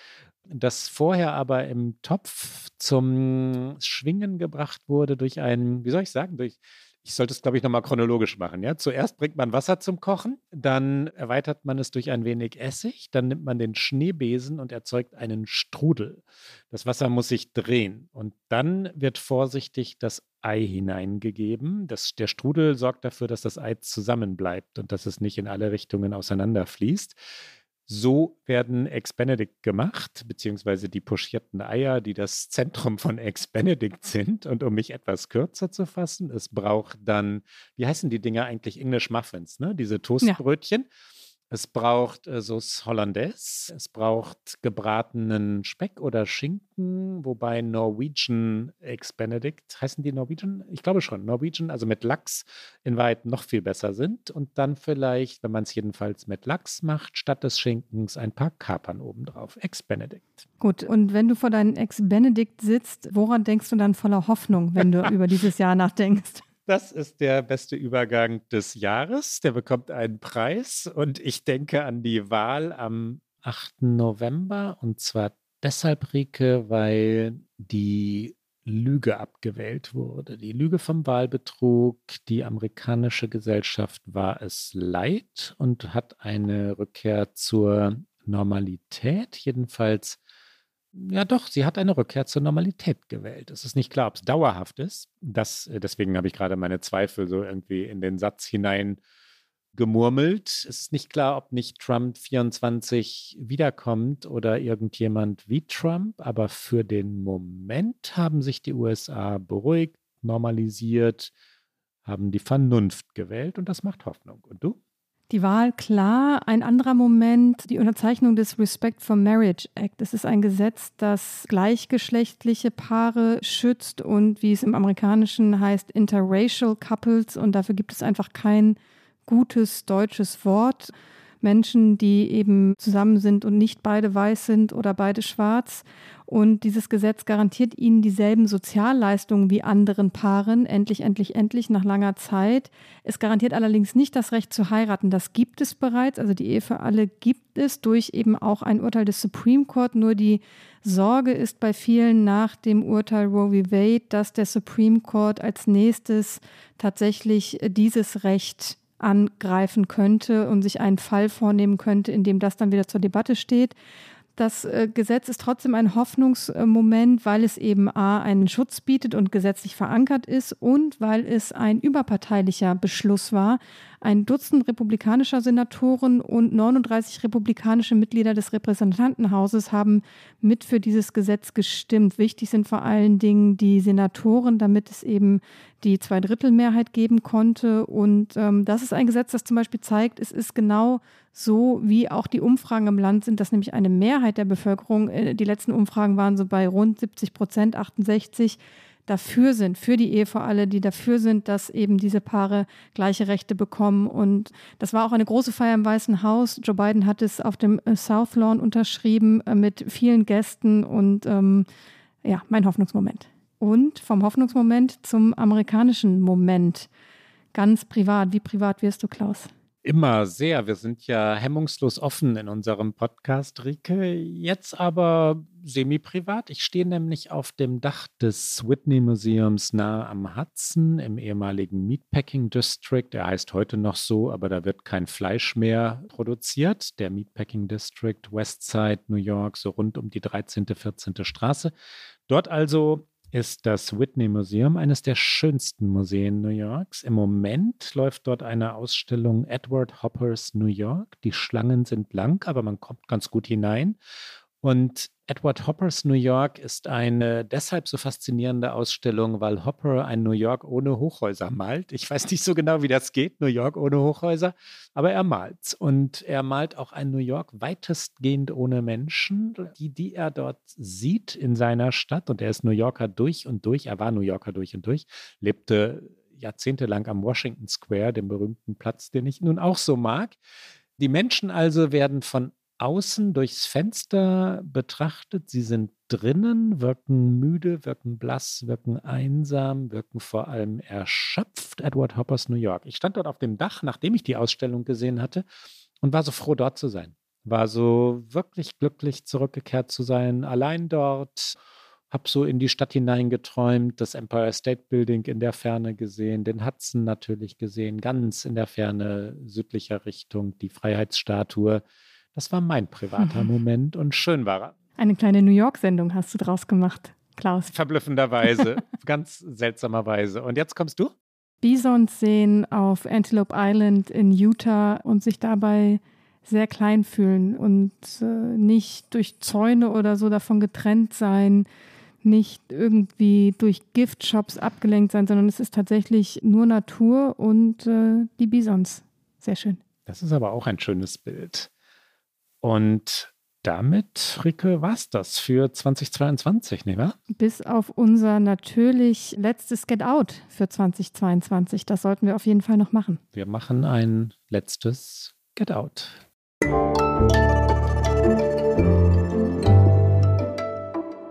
das vorher aber im Topf zum Schwingen gebracht wurde durch einen, wie soll ich sagen, durch, ich sollte es, glaube ich, nochmal chronologisch machen. Ja? Zuerst bringt man Wasser zum Kochen, dann erweitert man es durch ein wenig Essig, dann nimmt man den Schneebesen und erzeugt einen Strudel. Das Wasser muss sich drehen und dann wird vorsichtig das Ei hineingegeben. Das, der Strudel sorgt dafür, dass das Ei zusammenbleibt und dass es nicht in alle Richtungen auseinanderfließt. So werden Ex Benedict gemacht, beziehungsweise die pochierten Eier, die das Zentrum von Ex Benedict sind. Und um mich etwas kürzer zu fassen, es braucht dann, wie heißen die Dinger eigentlich? English Muffins, ne? Diese Toastbrötchen. Ja. Es braucht äh, Sauce Hollandaise, es braucht gebratenen Speck oder Schinken, wobei Norwegian Eggs Benedict, heißen die Norwegian? Ich glaube schon, Norwegian, also mit Lachs in Wahrheit noch viel besser sind. Und dann vielleicht, wenn man es jedenfalls mit Lachs macht, statt des Schinkens ein paar Kapern obendrauf. Eggs Benedict. Gut, und wenn du vor deinen Eggs Benedict sitzt, woran denkst du dann voller Hoffnung, wenn du über dieses Jahr nachdenkst? Das ist der beste Übergang des Jahres. Der bekommt einen Preis und ich denke an die Wahl am 8. November und zwar deshalb, Rike, weil die Lüge abgewählt wurde. Die Lüge vom Wahlbetrug. Die amerikanische Gesellschaft war es leid und hat eine Rückkehr zur Normalität, jedenfalls ja, doch, sie hat eine Rückkehr zur Normalität gewählt. Es ist nicht klar, ob es dauerhaft ist. Das, äh, deswegen habe ich gerade meine Zweifel so irgendwie in den Satz hinein gemurmelt. Es ist nicht klar, ob nicht Trump 24 wiederkommt oder irgendjemand wie Trump, aber für den Moment haben sich die USA beruhigt, normalisiert, haben die Vernunft gewählt und das macht Hoffnung. Und du? Die Wahl klar. Ein anderer Moment, die Unterzeichnung des Respect for Marriage Act. Das ist ein Gesetz, das gleichgeschlechtliche Paare schützt und wie es im Amerikanischen heißt, interracial couples. Und dafür gibt es einfach kein gutes deutsches Wort. Menschen, die eben zusammen sind und nicht beide weiß sind oder beide schwarz. Und dieses Gesetz garantiert ihnen dieselben Sozialleistungen wie anderen Paaren, endlich, endlich, endlich, nach langer Zeit. Es garantiert allerdings nicht das Recht zu heiraten. Das gibt es bereits, also die Ehe für alle gibt es durch eben auch ein Urteil des Supreme Court. Nur die Sorge ist bei vielen nach dem Urteil Roe v. Wade, dass der Supreme Court als nächstes tatsächlich dieses Recht angreifen könnte und sich einen Fall vornehmen könnte, in dem das dann wieder zur Debatte steht. Das äh, Gesetz ist trotzdem ein Hoffnungsmoment, weil es eben A einen Schutz bietet und gesetzlich verankert ist und weil es ein überparteilicher Beschluss war. Ein Dutzend republikanischer Senatoren und 39 republikanische Mitglieder des Repräsentantenhauses haben mit für dieses Gesetz gestimmt. Wichtig sind vor allen Dingen die Senatoren, damit es eben die Zweidrittelmehrheit geben konnte. Und ähm, das ist ein Gesetz, das zum Beispiel zeigt, es ist genau so, wie auch die Umfragen im Land sind, dass nämlich eine Mehrheit der Bevölkerung, äh, die letzten Umfragen waren so bei rund 70 Prozent, 68, dafür sind, für die Ehe für alle, die dafür sind, dass eben diese Paare gleiche Rechte bekommen. Und das war auch eine große Feier im Weißen Haus. Joe Biden hat es auf dem äh, South Lawn unterschrieben äh, mit vielen Gästen und ähm, ja, mein Hoffnungsmoment. Und vom Hoffnungsmoment zum amerikanischen Moment. Ganz privat. Wie privat wirst du, Klaus? Immer sehr. Wir sind ja hemmungslos offen in unserem Podcast, Rike. Jetzt aber semi-privat. Ich stehe nämlich auf dem Dach des Whitney Museums nahe am Hudson im ehemaligen Meatpacking District. Er heißt heute noch so, aber da wird kein Fleisch mehr produziert. Der Meatpacking District, Westside, New York, so rund um die 13., 14. Straße. Dort also ist das Whitney Museum, eines der schönsten Museen New Yorks. Im Moment läuft dort eine Ausstellung Edward Hoppers New York. Die Schlangen sind lang, aber man kommt ganz gut hinein. Und Edward Hoppers New York ist eine deshalb so faszinierende Ausstellung, weil Hopper ein New York ohne Hochhäuser malt. Ich weiß nicht so genau, wie das geht, New York ohne Hochhäuser, aber er malt. Und er malt auch ein New York weitestgehend ohne Menschen, die, die er dort sieht in seiner Stadt. Und er ist New Yorker durch und durch. Er war New Yorker durch und durch, lebte jahrzehntelang am Washington Square, dem berühmten Platz, den ich nun auch so mag. Die Menschen also werden von außen durchs Fenster betrachtet. Sie sind drinnen, wirken müde, wirken blass, wirken einsam, wirken vor allem erschöpft. Edward Hoppers New York. Ich stand dort auf dem Dach, nachdem ich die Ausstellung gesehen hatte und war so froh, dort zu sein. War so wirklich glücklich, zurückgekehrt zu sein, allein dort. Hab so in die Stadt hineingeträumt, das Empire State Building in der Ferne gesehen, den Hudson natürlich gesehen, ganz in der Ferne südlicher Richtung, die Freiheitsstatue. Das war mein privater Moment und schön war er. Eine kleine New York-Sendung hast du draus gemacht, Klaus. Verblüffenderweise, ganz seltsamerweise. Und jetzt kommst du? Bisons sehen auf Antelope Island in Utah und sich dabei sehr klein fühlen und äh, nicht durch Zäune oder so davon getrennt sein, nicht irgendwie durch Giftshops abgelenkt sein, sondern es ist tatsächlich nur Natur und äh, die Bisons. Sehr schön. Das ist aber auch ein schönes Bild. Und damit, Rike, war es das für 2022, nicht wahr? Bis auf unser natürlich letztes Get Out für 2022. Das sollten wir auf jeden Fall noch machen. Wir machen ein letztes Get Out.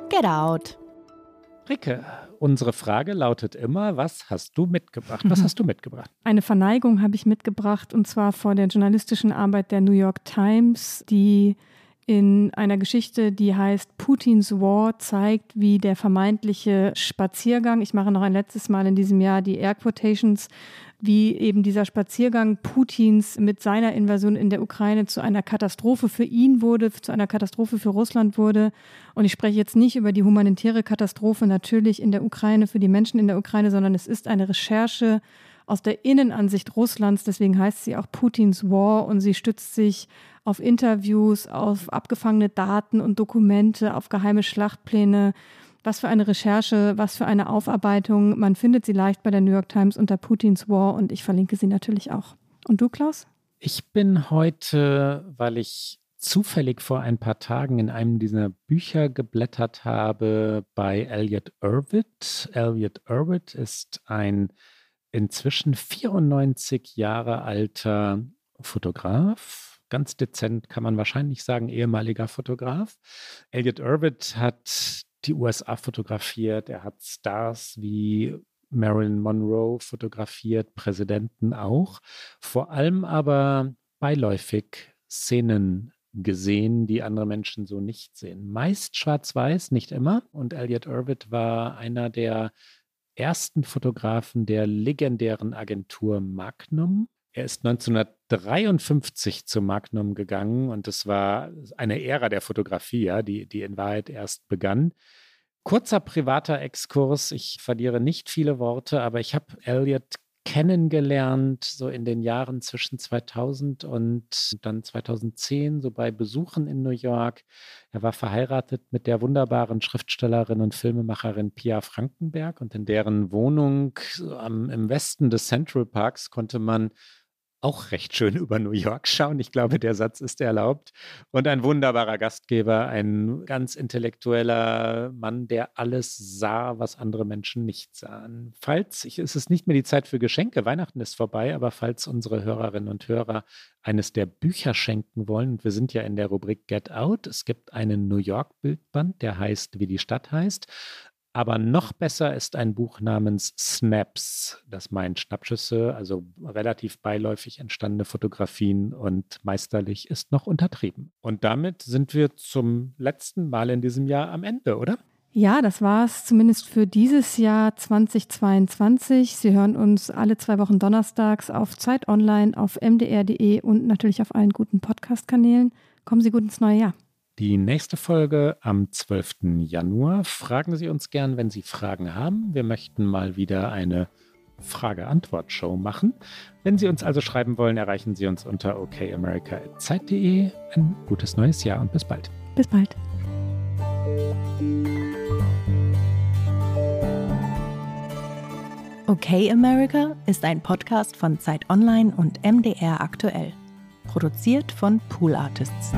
Get Out. Rike, unsere Frage lautet immer, was hast du mitgebracht? Was hast du mitgebracht? Eine Verneigung habe ich mitgebracht und zwar vor der journalistischen Arbeit der New York Times, die in einer Geschichte, die heißt Putins War, zeigt, wie der vermeintliche Spaziergang, ich mache noch ein letztes Mal in diesem Jahr die Air Quotations, wie eben dieser Spaziergang Putins mit seiner Invasion in der Ukraine zu einer Katastrophe für ihn wurde, zu einer Katastrophe für Russland wurde. Und ich spreche jetzt nicht über die humanitäre Katastrophe natürlich in der Ukraine für die Menschen in der Ukraine, sondern es ist eine Recherche aus der Innenansicht Russlands. Deswegen heißt sie auch Putins War und sie stützt sich auf Interviews, auf abgefangene Daten und Dokumente, auf geheime Schlachtpläne was für eine Recherche, was für eine Aufarbeitung. Man findet sie leicht bei der New York Times unter Putins War und ich verlinke sie natürlich auch. Und du, Klaus? Ich bin heute, weil ich zufällig vor ein paar Tagen in einem dieser Bücher geblättert habe, bei Elliot Irvitt. Elliot Irvitt ist ein inzwischen 94 Jahre alter Fotograf, ganz dezent kann man wahrscheinlich sagen, ehemaliger Fotograf. Elliot Irvitt hat die USA fotografiert, er hat Stars wie Marilyn Monroe fotografiert, Präsidenten auch, vor allem aber beiläufig Szenen gesehen, die andere Menschen so nicht sehen. Meist schwarz-weiß, nicht immer. Und Elliot Irvitt war einer der ersten Fotografen der legendären Agentur Magnum. Er ist 1953 zu Magnum gegangen und es war eine Ära der Fotografie, ja, die, die in Wahrheit erst begann. Kurzer privater Exkurs, ich verliere nicht viele Worte, aber ich habe Elliot kennengelernt, so in den Jahren zwischen 2000 und dann 2010, so bei Besuchen in New York. Er war verheiratet mit der wunderbaren Schriftstellerin und Filmemacherin Pia Frankenberg und in deren Wohnung am, im Westen des Central Parks konnte man auch recht schön über New York schauen. Ich glaube, der Satz ist erlaubt. Und ein wunderbarer Gastgeber, ein ganz intellektueller Mann, der alles sah, was andere Menschen nicht sahen. Falls, ich, es ist nicht mehr die Zeit für Geschenke, Weihnachten ist vorbei, aber falls unsere Hörerinnen und Hörer eines der Bücher schenken wollen, und wir sind ja in der Rubrik Get Out, es gibt einen New York-Bildband, der heißt, wie die Stadt heißt. Aber noch besser ist ein Buch namens Snaps. Das meint Schnappschüsse, also relativ beiläufig entstandene Fotografien und meisterlich ist noch untertrieben. Und damit sind wir zum letzten Mal in diesem Jahr am Ende, oder? Ja, das war es zumindest für dieses Jahr 2022. Sie hören uns alle zwei Wochen donnerstags auf Zeit Online, auf mdr.de und natürlich auf allen guten Podcast-Kanälen. Kommen Sie gut ins neue Jahr. Die nächste Folge am 12. Januar. Fragen Sie uns gern, wenn Sie Fragen haben. Wir möchten mal wieder eine Frage-Antwort-Show machen. Wenn Sie uns also schreiben wollen, erreichen Sie uns unter okamerica.zeit.de. Ein gutes neues Jahr und bis bald. Bis bald. Okay America ist ein Podcast von Zeit Online und MDR aktuell. Produziert von Pool Artists.